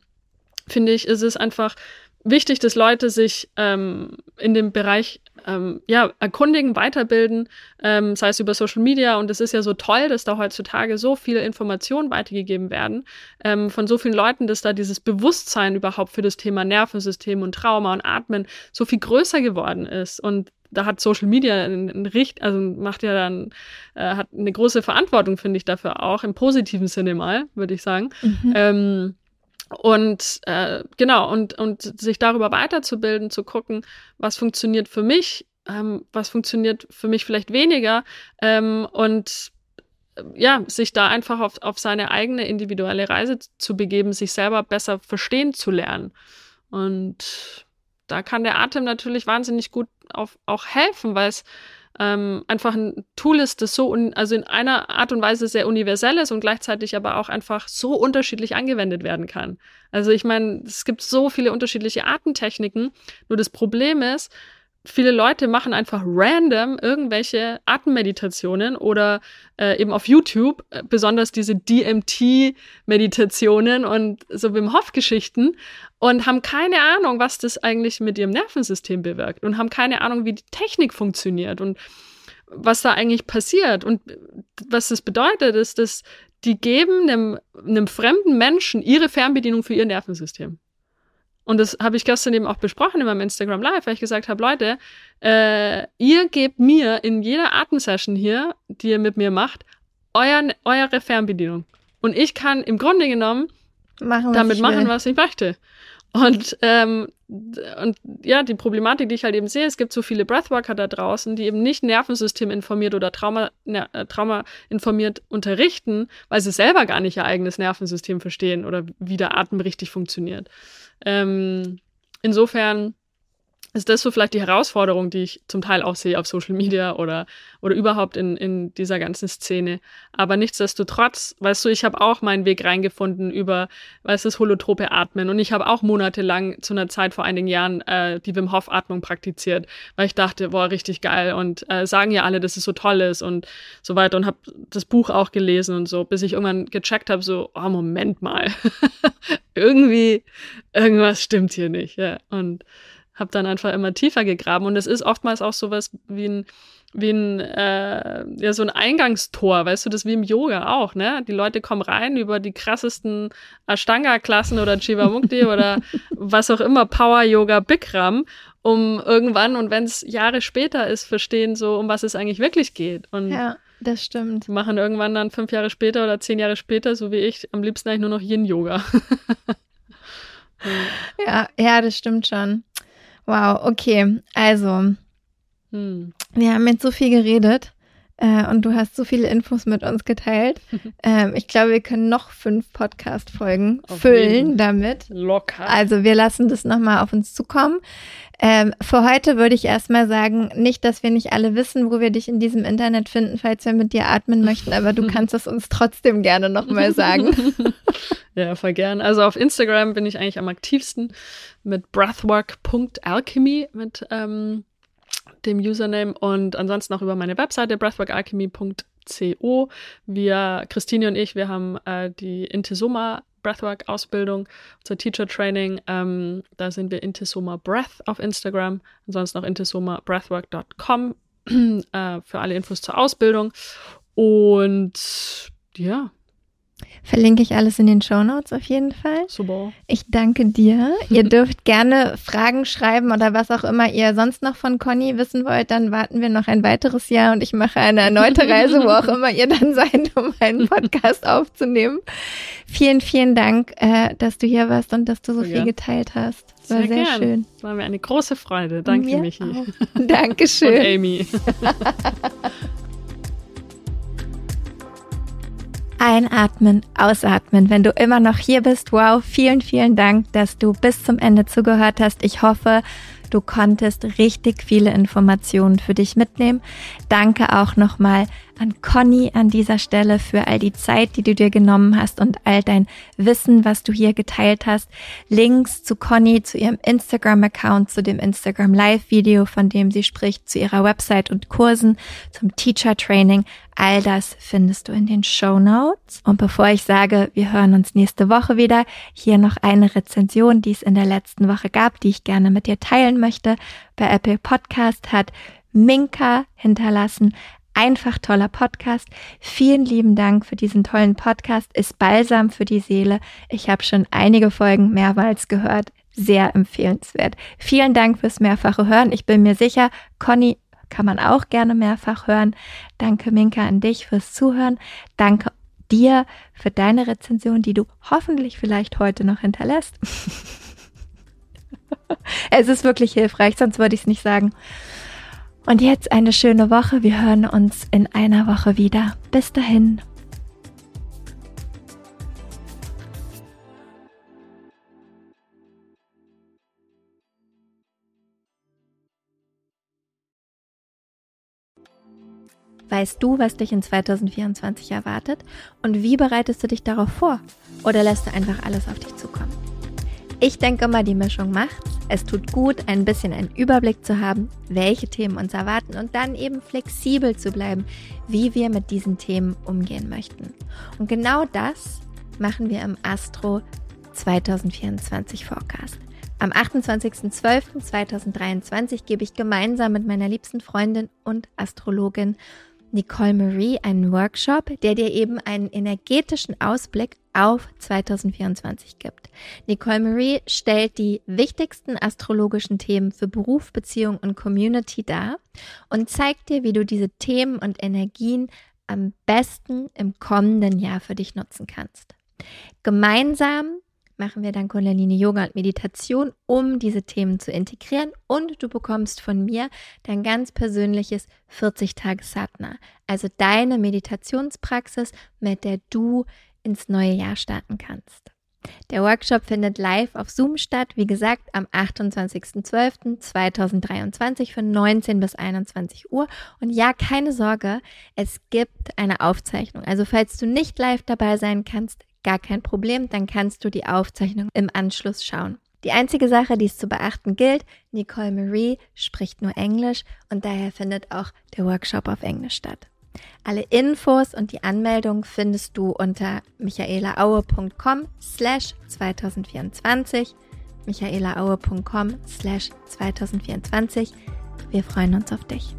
finde ich, ist es einfach wichtig, dass Leute sich ähm, in dem Bereich ähm, ja, erkundigen, weiterbilden, ähm, sei es über Social Media. Und es ist ja so toll, dass da heutzutage so viele Informationen weitergegeben werden ähm, von so vielen Leuten, dass da dieses Bewusstsein überhaupt für das Thema Nervensystem und Trauma und Atmen so viel größer geworden ist. Und da hat Social Media ein, ein Richt, also macht ja dann, äh, hat eine große Verantwortung, finde ich, dafür auch, im positiven Sinne mal, würde ich sagen. Mhm. Ähm, und äh, genau, und, und sich darüber weiterzubilden, zu gucken, was funktioniert für mich, ähm, was funktioniert für mich vielleicht weniger ähm, und äh, ja, sich da einfach auf, auf seine eigene individuelle Reise zu begeben, sich selber besser verstehen zu lernen. Und da kann der Atem natürlich wahnsinnig gut auf, auch helfen, weil es ähm, einfach ein Tool ist, das so, un also in einer Art und Weise sehr universell ist und gleichzeitig aber auch einfach so unterschiedlich angewendet werden kann. Also ich meine, es gibt so viele unterschiedliche Artentechniken, nur das Problem ist, viele Leute machen einfach random irgendwelche Atemmeditationen oder äh, eben auf YouTube, äh, besonders diese DMT-Meditationen und so Wim Hof-Geschichten und haben keine Ahnung, was das eigentlich mit ihrem Nervensystem bewirkt und haben keine Ahnung, wie die Technik funktioniert und was da eigentlich passiert. Und was das bedeutet, ist, dass die geben einem, einem fremden Menschen ihre Fernbedienung für ihr Nervensystem. Und das habe ich gestern eben auch besprochen in meinem Instagram Live, weil ich gesagt habe, Leute, äh, ihr gebt mir in jeder Atemsession hier, die ihr mit mir macht, euer, eure Fernbedienung. Und ich kann im Grunde genommen machen, damit machen, was ich möchte. Und, ähm, und ja, die Problematik, die ich halt eben sehe, es gibt so viele Breathworker da draußen, die eben nicht Nervensystem informiert oder Trauma, ne, Trauma informiert unterrichten, weil sie selber gar nicht ihr eigenes Nervensystem verstehen oder wie der Atem richtig funktioniert. Ähm, insofern ist das so vielleicht die Herausforderung, die ich zum Teil auch sehe auf Social Media oder, oder überhaupt in, in dieser ganzen Szene. Aber nichtsdestotrotz, weißt du, ich habe auch meinen Weg reingefunden über, weißt du, das holotrope Atmen. Und ich habe auch monatelang zu einer Zeit vor einigen Jahren äh, die Wim Hof Atmung praktiziert, weil ich dachte, boah, richtig geil. Und äh, sagen ja alle, dass es so toll ist und so weiter. Und habe das Buch auch gelesen und so, bis ich irgendwann gecheckt habe, so, oh, Moment mal. <laughs> Irgendwie, irgendwas stimmt hier nicht. Ja. Und habe dann einfach immer tiefer gegraben. Und es ist oftmals auch sowas wie ein, wie ein, äh, ja, so ein Eingangstor, weißt du, das wie im Yoga auch, ne? Die Leute kommen rein über die krassesten Ashtanga-Klassen oder Chivamukti <laughs> oder was auch immer, Power-Yoga, Bikram, um irgendwann, und wenn es Jahre später ist, verstehen so, um was es eigentlich wirklich geht. Und ja. Das stimmt. Machen irgendwann dann fünf Jahre später oder zehn Jahre später, so wie ich, am liebsten eigentlich nur noch Yin-Yoga. <laughs> Ja, ja, das stimmt schon. Wow, okay. Also, hm. wir haben jetzt so viel geredet äh, und du hast so viele Infos mit uns geteilt. <laughs> ähm, ich glaube, wir können noch fünf Podcast-Folgen füllen jeden. damit. Locker. Also wir lassen das nochmal auf uns zukommen. Ähm, für heute würde ich erstmal sagen, nicht, dass wir nicht alle wissen, wo wir dich in diesem Internet finden, falls wir mit dir atmen möchten, aber du <laughs> kannst es uns trotzdem gerne nochmal sagen. <laughs> ja, voll gern. Also auf Instagram bin ich eigentlich am aktivsten mit breathwork.alchemy mit ähm, dem Username und ansonsten auch über meine Webseite breathworkalchemy.co. Wir, Christine und ich, wir haben äh, die Intesoma Breathwork-Ausbildung, unser Teacher-Training. Ähm, da sind wir Intesoma Breath auf Instagram, ansonsten auch intesomabreathwork.com <clears throat> äh, für alle Infos zur Ausbildung. Und ja, Verlinke ich alles in den Show Notes auf jeden Fall. Super. Ich danke dir. <laughs> ihr dürft gerne Fragen schreiben oder was auch immer ihr sonst noch von Conny wissen wollt. Dann warten wir noch ein weiteres Jahr und ich mache eine erneute Reise, wo auch <laughs> immer ihr dann seid, um einen Podcast aufzunehmen. Vielen, vielen Dank, äh, dass du hier warst und dass du so, so viel geteilt hast. War sehr, sehr gern. schön. War mir eine große Freude. Danke, mir Michi. Auch. Dankeschön. <laughs> Und Amy. Einatmen, ausatmen. Wenn du immer noch hier bist, wow, vielen, vielen Dank, dass du bis zum Ende zugehört hast. Ich hoffe, Du konntest richtig viele Informationen für dich mitnehmen. Danke auch nochmal an Conny an dieser Stelle für all die Zeit, die du dir genommen hast und all dein Wissen, was du hier geteilt hast. Links zu Conny, zu ihrem Instagram-Account, zu dem Instagram Live-Video, von dem sie spricht, zu ihrer Website und Kursen, zum Teacher Training. All das findest du in den Show Notes. Und bevor ich sage, wir hören uns nächste Woche wieder, hier noch eine Rezension, die es in der letzten Woche gab, die ich gerne mit dir teilen möchte. Bei Apple Podcast hat Minka hinterlassen. Einfach toller Podcast. Vielen lieben Dank für diesen tollen Podcast. Ist balsam für die Seele. Ich habe schon einige Folgen mehrmals gehört. Sehr empfehlenswert. Vielen Dank fürs mehrfache Hören. Ich bin mir sicher, Conny kann man auch gerne mehrfach hören. Danke Minka an dich fürs Zuhören. Danke dir für deine Rezension, die du hoffentlich vielleicht heute noch hinterlässt. <laughs> es ist wirklich hilfreich, sonst würde ich es nicht sagen. Und jetzt eine schöne Woche. Wir hören uns in einer Woche wieder. Bis dahin. Weißt du, was dich in 2024 erwartet? Und wie bereitest du dich darauf vor? Oder lässt du einfach alles auf dich zukommen? Ich denke immer, die Mischung macht's. Es tut gut, ein bisschen einen Überblick zu haben, welche Themen uns erwarten und dann eben flexibel zu bleiben, wie wir mit diesen Themen umgehen möchten. Und genau das machen wir im Astro 2024 Forecast. Am 28.12.2023 gebe ich gemeinsam mit meiner liebsten Freundin und Astrologin Nicole Marie einen Workshop, der dir eben einen energetischen Ausblick auf 2024 gibt. Nicole Marie stellt die wichtigsten astrologischen Themen für Beruf, Beziehung und Community dar und zeigt dir, wie du diese Themen und Energien am besten im kommenden Jahr für dich nutzen kannst. Gemeinsam machen wir dann Kundalini Yoga und Meditation, um diese Themen zu integrieren und du bekommst von mir dein ganz persönliches 40 Tage Satna, also deine Meditationspraxis, mit der du ins neue Jahr starten kannst. Der Workshop findet live auf Zoom statt, wie gesagt, am 28.12.2023 von 19 bis 21 Uhr. Und ja, keine Sorge, es gibt eine Aufzeichnung. Also falls du nicht live dabei sein kannst, gar kein Problem, dann kannst du die Aufzeichnung im Anschluss schauen. Die einzige Sache, die es zu beachten gilt, Nicole Marie spricht nur Englisch und daher findet auch der Workshop auf Englisch statt. Alle Infos und die Anmeldung findest du unter michaelaaue.com slash 2024 michaelaaue.com slash 2024. Wir freuen uns auf dich.